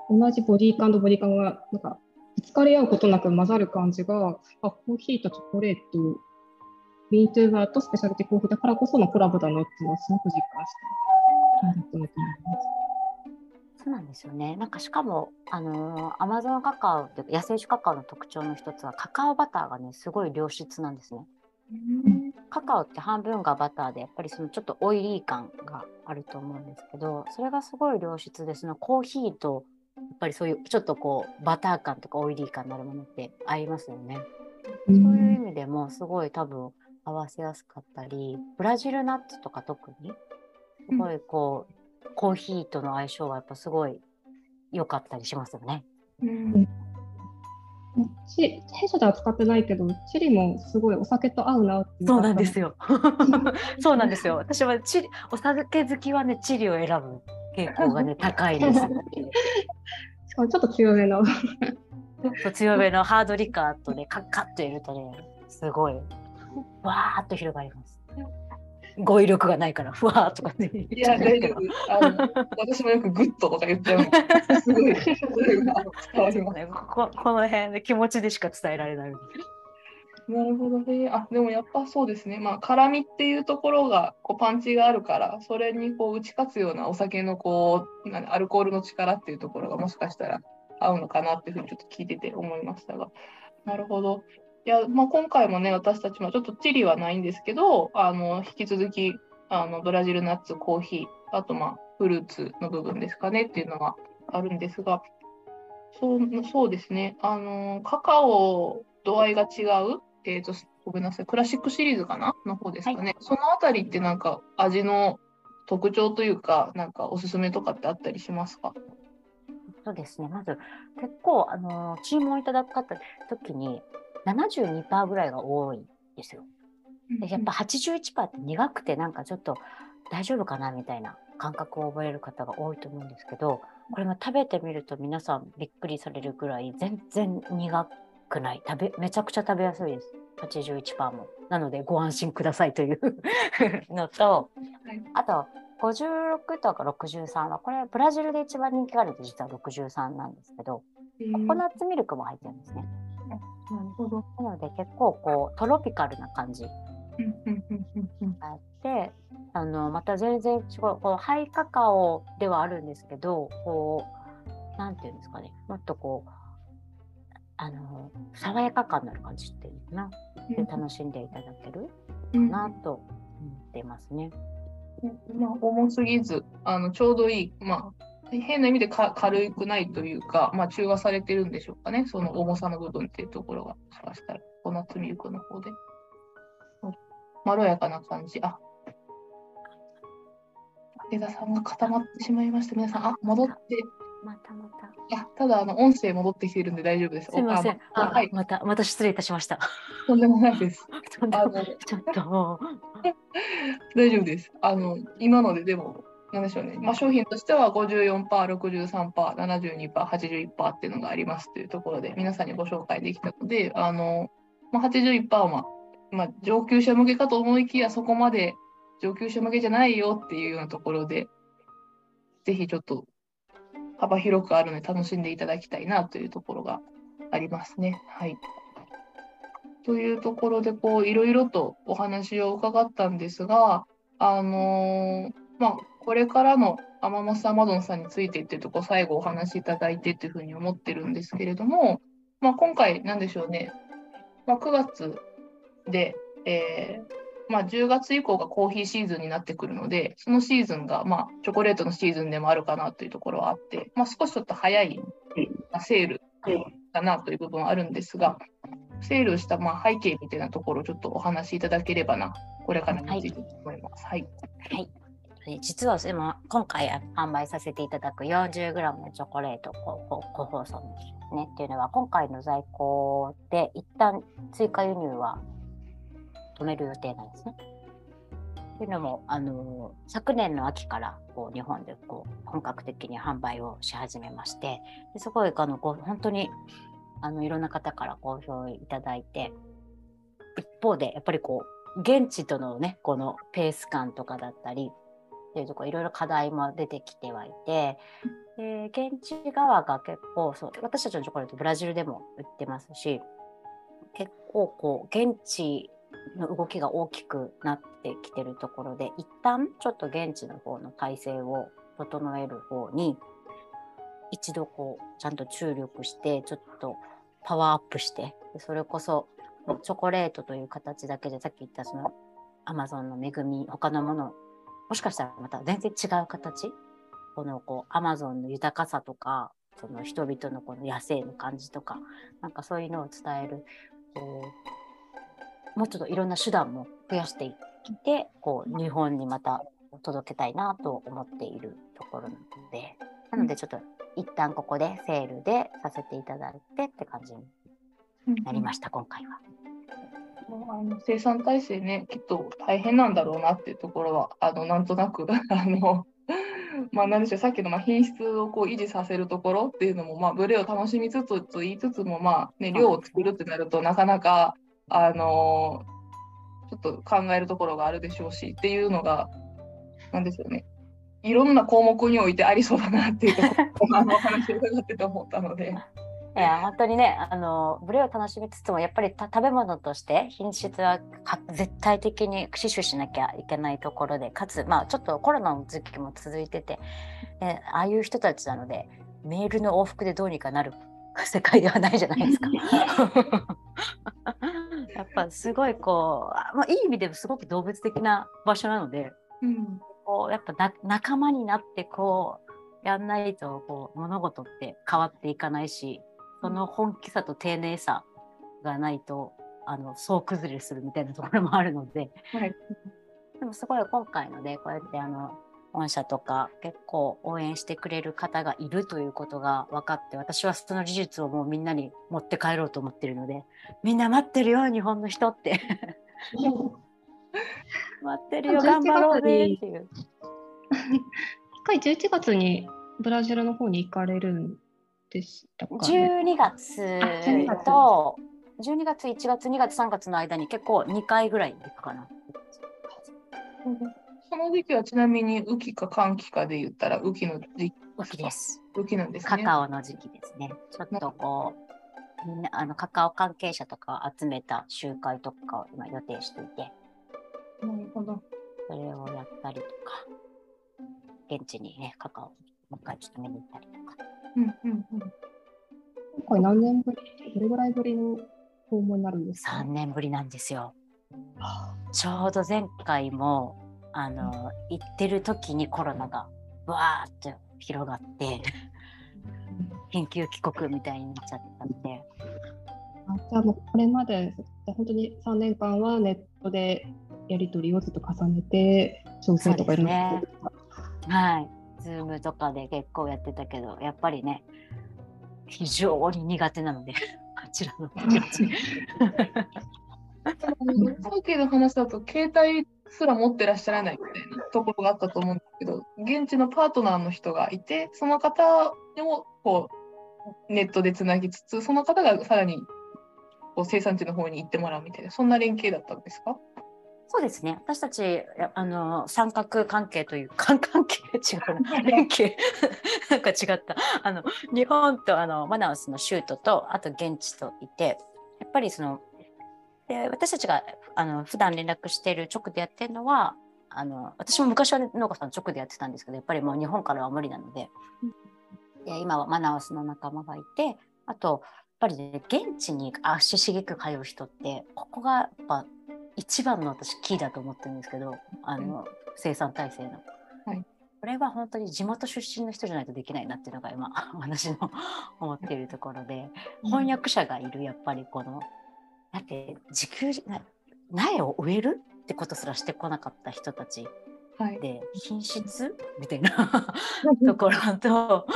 同じボディ感とボディ感がなんかぶつかり合うことなく混ざる感じがあコーヒーとチョコレートビートゥーバーとスペシャルティコーヒーだからこそのコラボだなっていうのはすごく実感して、はい、そうなんですよね。なんかしかも、あのー、アマゾンカカオって野生種カカオの特徴の一つはカカオバターがねすごい良質なんですね。カカオって半分がバターでやっぱりそのちょっとオイリー感があると思うんですけどそれがすごい良質でそのコーヒーとやっぱりそういうちょっとこうバター感とかオイリー感のあるものって合いますよね。そういう意味でもすごい多分合わせやすかったりブラジルナッツとか特にすごいこう、うん、コーヒーとの相性はやっぱすごい良かったりしますよね。うん。ち弊社では使ってないけどチリもすごいお酒と合うなそうなんですよ。(laughs) そうなんですよ。私はチリお酒好きはねチリを選ぶ傾向がね高いです。(laughs) しかもちょっと強めの。ちょっと強めのハードリカーとねカッカッと入れるとねすごいわーっと広がります語彙力がないからふわーとかね。いや、大丈夫。あの私もよくグッととか言っちゃう。すごい、伝わります。ここの辺で気持ちでしか伝えられない。なるほどね。あでもやっぱそうですね。まあ辛みっていうところがこうパンチがあるからそれにこう打ち勝つようなお酒のこうアルコールの力っていうところがもしかしたら合うのかなっていうふうにちょっと聞いてて思いましたが。なるほど。いや、まあ、今回もね、私たちもちょっとチリはないんですけど、あの引き続きあのブラジルナッツ、コーヒー、あと、まあ、フルーツの部分ですかねっていうのはあるんですが、そうそうですね、あのカカオ度合いが違う、えーと、ごめんなさい、クラシックシリーズかな？の方ですかね、はい、そのあたりってなんか味の特徴というか、なんかおすすめとかってあったりしますか？そうですね、まず結構、あの注文いただく方時に72%ぐらいが多いですよ。でやっぱ81%って苦くてなんかちょっと大丈夫かなみたいな感覚を覚える方が多いと思うんですけどこれも食べてみると皆さんびっくりされるぐらい全然苦くない。食べめちゃくちゃ食べやすいです。81%も。なのでご安心くださいという。(laughs) のと、あと56とか63はこれブラジルで一番人気があるって実は63なんですけどココナッツミルクも入ってるんですね。なるほど。なので結構こうトロピカルな感じ。あってあのまた全然違うこうハイカカオではあるんですけどこうなんていうんですかね。もっとこうあの爽やか感のある感じっていうのかな。で楽しんでいただけるうんなと思ってますね。まあ、重すぎずあのちょうどいい、まあ、変な意味でか軽くないというか、まあ、中和されてるんでしょうかね、その重さの部分っていうところが、もしかしたら、ココナッツミルクの方で。まろやかな感じ。あ武田さんが固まってしまいました。皆さん、あ戻って、またまた。あただあの、音声戻ってきているんで大丈夫です。すみません。あ、あはい、またまた失礼いたしました。とんでもないです。(laughs) ちょっと (laughs) 大丈夫です。あの今のででも、なんでしょうね、まあ、商品としては54%、63%、72%、81%っていうのがありますというところで、皆さんにご紹介できたので、あのまあ、81%は、まあ、上級者向けかと思いきや、そこまで上級者向けじゃないよっていうようなところで、ぜひちょっと幅広くあるので楽しんでいただきたいなというところがありますね。はい。というところで、こう、いろいろとお話を伺ったんですが、あのーまあ、これからのアマモスアマゾンさんについてっていうところ、最後お話しいただいてというふうに思ってるんですけれども、まあ、今回、なんでしょうね、まあ、9月で、えーまあ、10月以降がコーヒーシーズンになってくるので、そのシーズンが、まあ、チョコレートのシーズンでもあるかなというところはあって、まあ、少しちょっと早い、まあセールかなという部分はあるんですが、セールしたまあ背景みたいなところをちょっとお話しいただければな、これからについてと思います。はい。はい。え実はでも今回販売させていただく 40g のチョコレート個個包装のねっていうのは今回の在庫で一旦追加輸入は止める予定なんですね。っていうのもあの昨年の秋からこう日本でこう本格的に販売をし始めましてですごいあのこう本当にあのいろんな方から好評いただいて一方でやっぱりこう現地とのねこのペース感とかだったりっていうところいろいろ課題も出てきてはいてで現地側が結構そう私たちのチョコレートブラジルでも売ってますし結構こう現地の動きが大きくなってきてるところで一旦ちょっと現地の方の体制を整える方に一度こうちゃんと注力してちょっとパワーアップしてでそれこそチョコレートという形だけでさっき言ったそのアマゾンの恵み他のものもしかしたらまた全然違う形？このこうアマゾンの豊かさとかその人々のこの野生の感じとかなんかそういうのを伝えるこうもうちょっといろんな手段も増やしていってこう日本にまた届けたいなと思っているところなので。なのでちょっと一旦ここでセールでさせていただいてって感じになりました、今回は。あの生産体制ね、きっと大変なんだろうなっていうところは、あのなんとなく、(laughs) あの (laughs) まあ、なんでしょう、さっきのまあ品質をこう維持させるところっていうのも、まあ、ブレを楽しみつつと言いつつも、まあね、量を作るってなるとなかなか、あのちょっと考えるところがあるでしょうしっていうのが、なんでしょうね。いろんな項目においてありそうだなっていうところあのお話を伺ってて思ったので。いや本当にねあのブレを楽しみつつもやっぱりた食べ物として品質はか絶対的に死守しなきゃいけないところでかつまあちょっとコロナの時期も続いてて、ね、ああいう人たちなのでメールの往復でどうにかなる世界ではないじゃないですか。(laughs) やっぱすごいこう、まあ、いい意味でもすごく動物的な場所なのでうんこうやっぱな仲間になってこうやんないとこう物事って変わっていかないしその本気さと丁寧さがないとあの総崩れするみたいなところもあるので。はい。でもすごい今回のでこうやってあの御社とか結構応援してくれる方がいるということが分かって私はその技術をもうみんなに持って帰ろうと思ってるのでみんな待ってるよ日本の人って。(laughs) 待ってるよ11頑張ろうねっていう。一回11月にブラジルの方に行かれるんでしたかね。12月12月と12月1月2月3月の間に結構2回ぐらい行くかな。その時期はちなみに雨季か寒季かで言ったら雨季の時期大きいです。雨季なんですね。カカオの時期ですね。ちょっとこうみんなあのカカオ関係者とかを集めた集会とかを今予定していて、なるほど。それをやったりとか、現地にね、カカオをもう一回ちょっと見に行ったりとか。うんうんうん。今回何年ぶり、どれぐらいぶりの訪問になるんですか？3年ぶりなんですよ。ちょうど前回もあの行ってる時にコロナがわーっと広がって緊急帰国みたいになっちゃったんで。あじゃあもうこれまで本当に3年間はネットでやり取りをずっと重ねて調整とかいろいろはいズームとかで結構やってたけどやっぱりね非常に苦手なので (laughs) あちらの。人たちさっきの話だと、携帯すら持ってらっしゃらないみたいなところがあったと思うんですけど、現地のパートナーの人がいて、その方をこうネットでつなぎつつ、その方がさらにこう生産地の方に行ってもらうみたいな、そんな連携だったんですか？そうですね。私たち、やあの、三角関係という、関 (laughs) 関係違うな。連携。(laughs) なんか違った。あの、日本とあのマナウスの州都と、あと現地といて、やっぱりその、で私たちがあの普段連絡している直でやってるのは、あの私も昔は農家さん直でやってたんですけど、やっぱりもう日本からは無理なので、で今はマナウスの仲間がいて、あと、やっぱりね、現地に足しげく通う人って、ここがやっぱ一番の私キーだと思ってるんですけどあの、生産体制の、はい。これは本当に地元出身の人じゃないとできないなっていうのが今 (laughs) 私の (laughs) 思っているところで翻訳者がいるやっぱりこのだって自給な苗を植えるってことすらしてこなかった人たちはい。で品質？みたいなところと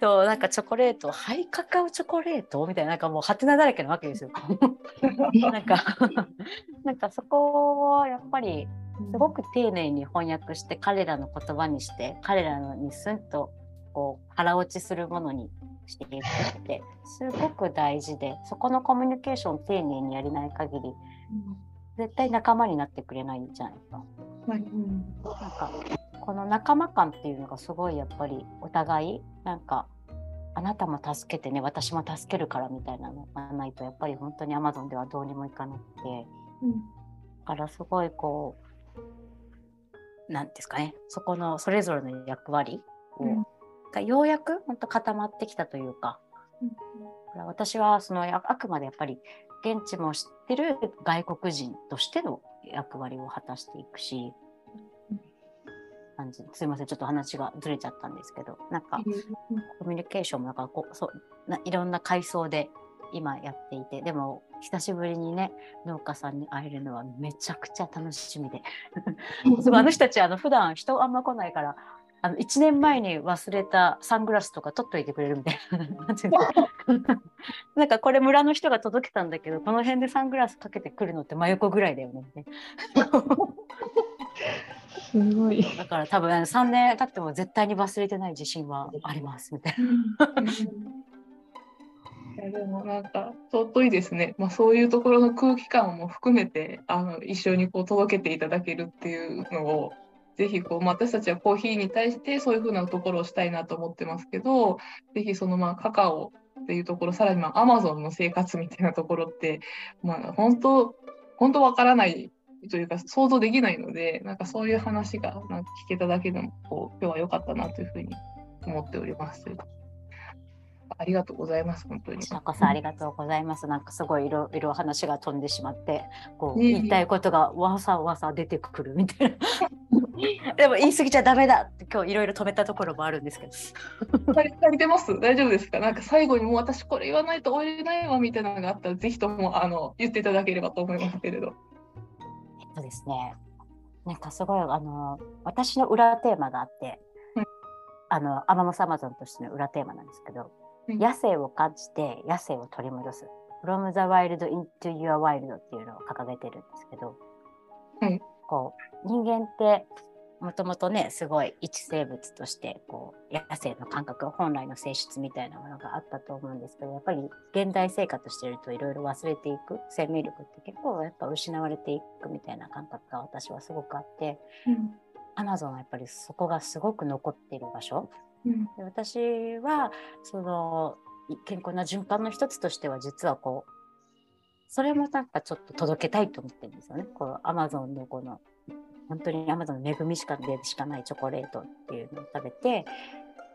となんかチョコレートハイカカオチョコレート？みたいななんかもうハテナだらけなわけですよ。(laughs) なんかなんかそこをやっぱりすごく丁寧に翻訳して彼らの言葉にして彼らのにスンとこう腹落ちするものにしていくってすごく大事でそこのコミュニケーションを丁寧にやりない限り絶対仲間になってくれないじゃないか。はい。なんかこの仲間感っていうのがすごいやっぱりお互いなんかあなたも助けてね私も助けるからみたいなのがないとやっぱり本当に Amazon ではどうにもいかなくてだからすごいこうなんですかねそこのそれぞれの役割を、うん。がようやく本当固まってきたというかだから私はそのああくまでやっぱり現地も知ってる外国人としての役割を果たしていくし感じすいませんちょっと話がずれちゃったんですけどなんかコミュニケーションもなんかこうそうないろんな階層で今やっていてでも久しぶりにね農家さんに会えるのはめちゃくちゃ楽しみで。すごいあの人たちあの普段人あんま来ないからあの1年前に忘れたサングラスとか取っといてくれるみたいな。なん (laughs) かこれ村の人が届けたんだけどこの辺でサングラスかけてくるのって真横ぐらいだよねすごい。だから多分3年経っても絶対に忘れてない自信はありますみたいな。でもなんか尊いですね、まあ、そういうところの空気感も含めてあの一緒にこう届けていただけるっていうのをぜひこう、まあ、私たちはコーヒーに対してそういうふうなところをしたいなと思ってますけどぜひそのまあカカオっていうところさらにまあアマゾンの生活みたいなところって、まあ、本当本当わからないというか想像できないのでなんかそういう話がなんか聞けただけでもこう今日は良かったなというふうに思っております。ありがとうございます本当にこ。ちらこそありがとうございます。なんかすごいいろいろ話が飛んでしまって、こう言いたいことがわさわさ出てくるみたいな。(laughs) でも言い過ぎちゃダメだって今日いろいろ止めたところもあるんですけど。足りてます大丈夫ですか？なんか最後にもう私これ言わないと終えれないわみたいなのがあったらぜひともあの言っていただければと思いますけれど。えっとですね、なんかすごいあの私の裏テーマがあって、うんあのアマモスアマゾンとしての裏テーマなんですけど、うん野生を感じて野生を取り戻す。From the wild into your wild っていうのを掲げてるんですけど、はい。こう人間ってもともとねすごい一生物としてこう野生の感覚本来の性質みたいなものがあったと思うんですけどやっぱり現代生活してるといろいろ忘れていく生命力って結構やっぱ失われていくみたいな感覚が私はすごくあってアマゾンはやっぱりそこがすごく残っている場所。うんで私はその健康な循環の一つとしては実はこうそれもなんかちょっと届けたいと思ってるんですよね。このアマゾンのこの本当にアマゾンの恵みしかでしかないチョコレートっていうのを食べて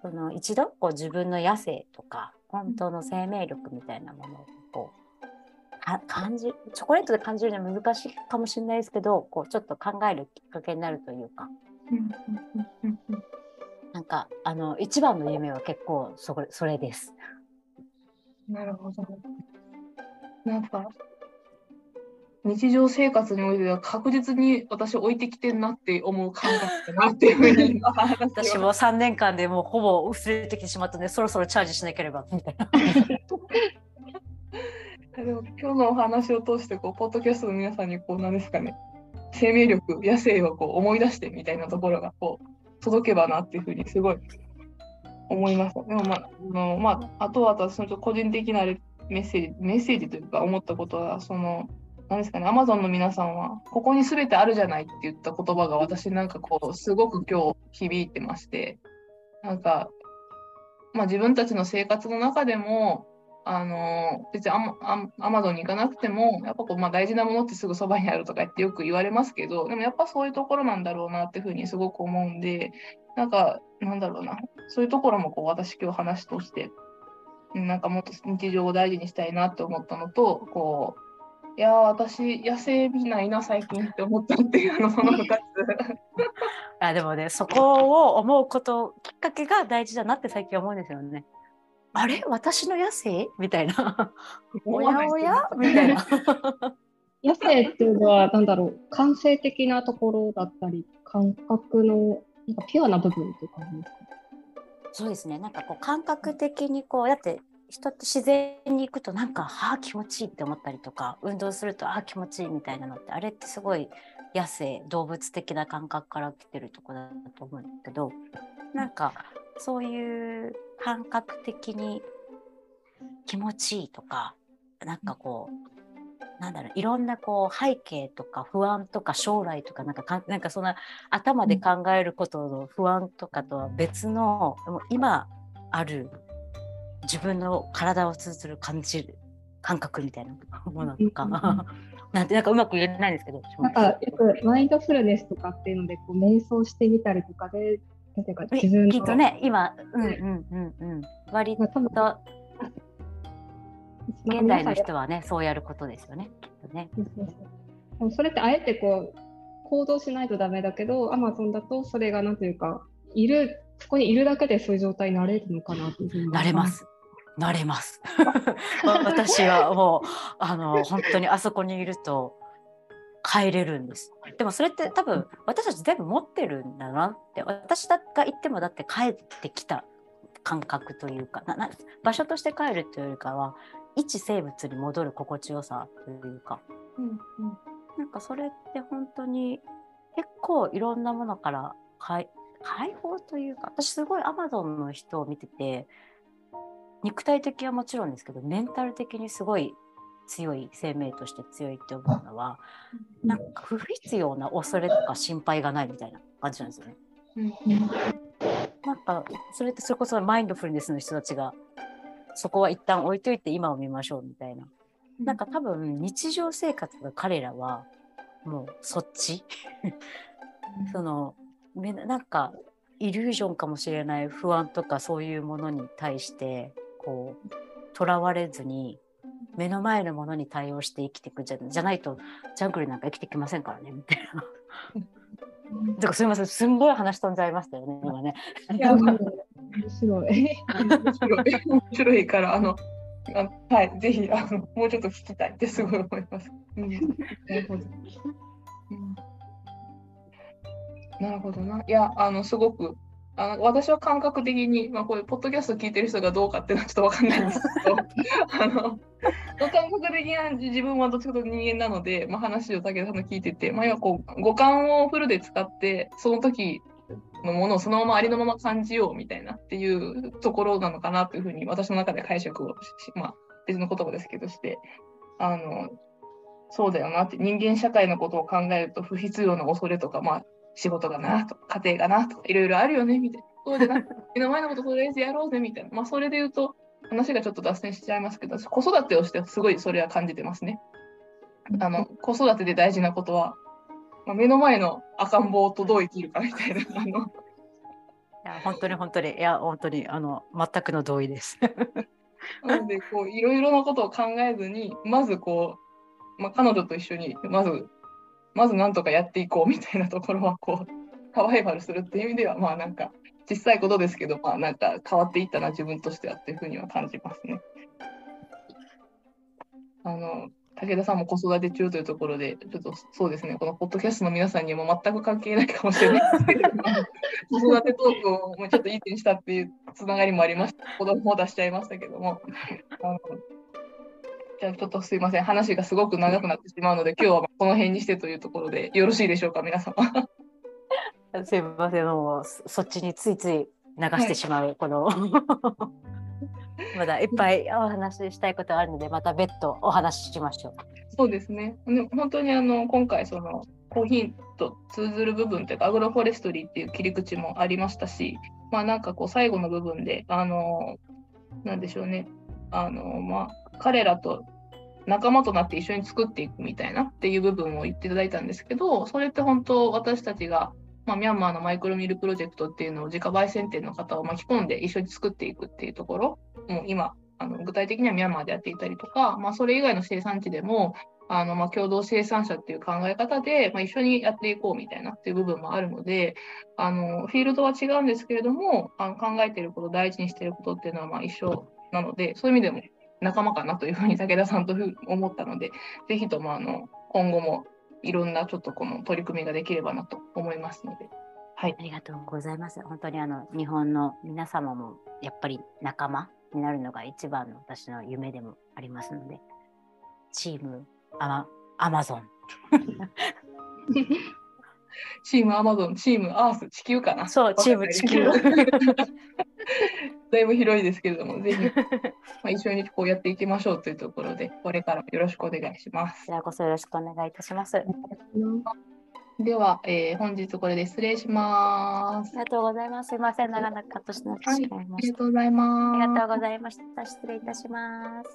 その一度こう自分の野生とか本当の生命力みたいなものをこう感じチョコレートで感じるのは難しいかもしれないですけどこうちょっと考えるきっかけになるというか。かあの一番の夢は結構それそれです。なるほど。なんか日常生活においては確実に私置いてきてんなって思う感覚だなっていうふうに私も3年間でもうほぼ薄れてきてしまったのでそろそろチャージしなければみたいな。でも今日のお話を通してこうポッドキャストの皆さんにこうなんですかね生命力野生をこう思い出してみたいなところがこう届けばなっていうふうにすごい思いました。でもまあ、あのまあ、あとは私の個人的なメッセージメッセージというか思ったことはその何ですかね、アマゾンの皆さんは、ここに全てあるじゃないって言った言葉が私なんかこう、すごく今日響いてまして、なんか、まあ自分たちの生活の中でも、あの別にアマアマゾンに行かなくても、やっぱこう、まあ、大事なものってすぐそばにあるとかってよく言われますけど、でもやっぱそういうところなんだろうなっていうふうにすごく思うんで、なんか、なんだろうな、そういうところもこう私今日話として、なんかもっと日常を大事にしたいなって思ったのと、こう、いや私野生見ないな最近って思ったっていうのその2つ (laughs) あでもねそこを思うこときっかけが大事だなって最近思うんですよね。あれ？私の野生？みたいな。おやおや？みたいな。野生っていうのは何だろう感性的なところだったり感覚のなんかピュアな部分っていう感じですか？そうですね。なんかこう感覚的にこうやって人って自然に行くとなんかああ気持ちいいって思ったりとか運動するとああ気持ちいいみたいなのってあれってすごい野生動物的な感覚から来てるとこだと思うんだけどなんかそういう感覚的に気持ちいいとかなんかこうなんだろういろんなこう背景とか不安とか将来とかなんかかなんかそんな頭で考えることの不安とかとは別の、も今ある自分の体を通ずる感じる感覚みたいなものとか、(laughs) なんてなんかうまく言えないんですけどなんかよくマインドフルネスとかっていうのでこう瞑想してみたりとかでなんていうか自分きっとね今うんうんうんうん。割と現代の人はねそうやることですよねきっとね。それってあえてこう行動しないとダメだけどアマゾンだとそれがなんていうかいるそこにいるだけでそういう状態になれるのかなというふうになれます。なれます。(laughs) 私はもうあの本当にあそこにいると帰れるんです。でもそれって多分私たち全部持ってるんだなって私が行ってもだって帰ってきた感覚というかなな場所として帰るというよりかは一生物に戻る心地よさというか、うんうん、なんかそれって本当に結構いろんなものから解放というか私すごいアマゾンの人を見てて肉体的はもちろんですけどメンタル的にすごい強い生命として強いって思うのはなんか不必要な恐れとか心配がないみたいな感じなんですよね。なんかそれってそれこそマインドフルネスの人たちがそこは一旦置いといて今を見ましょうみたいな。なんか多分日常生活が彼らはもうそっち。(laughs) そのなんかイリュージョンかもしれない不安とかそういうものに対してこうとらわれずに目の前のものに対応して生きていくじゃじゃないとジャングルなんか生きてきませんからねみたいな。だからすみませんすんごい話飛んじゃいましたよね今ね。いや面白い。面白い面白いからあのあはいぜひあのもうちょっと聞きたいってすごい思います。うん、なるほど。うんなるほどな。いや、あの、すごくあの私は感覚的に、まあ、こういうポッドキャスト聞いてる人がどうかっていうのはちょっと分かんないんですけど (laughs) あの感覚的な自分はどっちかというと人間なので、まあ、話を武田さんの聞いてて、まあ、要はこう五感をフルで使ってその時のものをそのままありのまま感じようみたいなっていうところなのかなというふうに私の中で解釈をまあ、別の言葉ですけどしてあのそうだよなって人間社会のことを考えると不必要な恐れとか、まあ、仕事がなとか家庭がなとかいろいろあるよねみたいなそうでな (laughs) 目の前のこととりあえずやろうぜみたいなまあそれで言うと話がちょっと脱線しちゃいますけど、子育てをしてすごいそれは感じてますね。あの子育てで大事なことは、まあ、目の前の赤ん坊とどう生きるかみたいな。あのいや本当に本当にいや本当にあの全くの同意です。(laughs) なのでこういろいろなことを考えずにまずこう、まあ、彼女と一緒にまずまずなんとかやっていこうみたいなところはこうサバイバルするっていう意味ではまあなんか小さいことですけどまあなんか変わっていったな自分としてはっていうふうには感じますね。あの武田さんも子育て中というところで、ちょっとそうですね、このポッドキャストの皆さんにも全く関係ないかもしれないですけど、子育てトークをもうちょっといい点したっていうつながりもありました。子供を出しちゃいましたけども。あのじゃあちょっとすいません、話がすごく長くなってしまうので、(laughs) 今日はこの辺にしてというところでよろしいでしょうか、皆様。すいませんもうそそっちについつい流してしまう、この (laughs) まだいっぱいお話ししたいことあるのでまた別途お話ししましょう。そうですね。で本当にあの今回そのコーヒーと通ずる部分というかアグロフォレストリーっていう切り口もありましたし、まあなんかこう最後の部分であのなんでしょうね。あのまあ彼らと仲間となって一緒に作っていくみたいなっていう部分を言っていただいたんですけど、それって本当私たちがまあ、ミャンマーのマイクロミルプロジェクトっていうのを自家焙煎店の方を巻き込んで一緒に作っていくっていうところもう今あの具体的にはミャンマーでやっていたりとか、まあ、それ以外の生産地でもあのま共同生産者っていう考え方で、まあ、一緒にやっていこうみたいなっていう部分もあるのであのフィールドは違うんですけれどもあの考えてること大事にしてることっていうのはま一緒なのでそういう意味でも仲間かなというふうに武田さんと思ったのでぜひともあの今後もいろんなちょっとこの取り組みができればなと思いますので。はい、ありがとうございます。本当にあの日本の皆様もやっぱり仲間になるのが一番の私の夢でもありますので、チームアマアマゾン。チームアマゾン、チームアース、地球かな。そう、チーム地球。(laughs) だいぶ広いですけれども、ぜひ、(laughs) まあ、一緒にこうやっていきましょうというところで、これからよろしくお願いします。こちらこそよろしくお願いいたします。では、えー、本日これで失礼します。ありがとうございます。すみません、長々カットしてしまいました、はい。ありがとうございます。ありがとうございました。失礼いたします。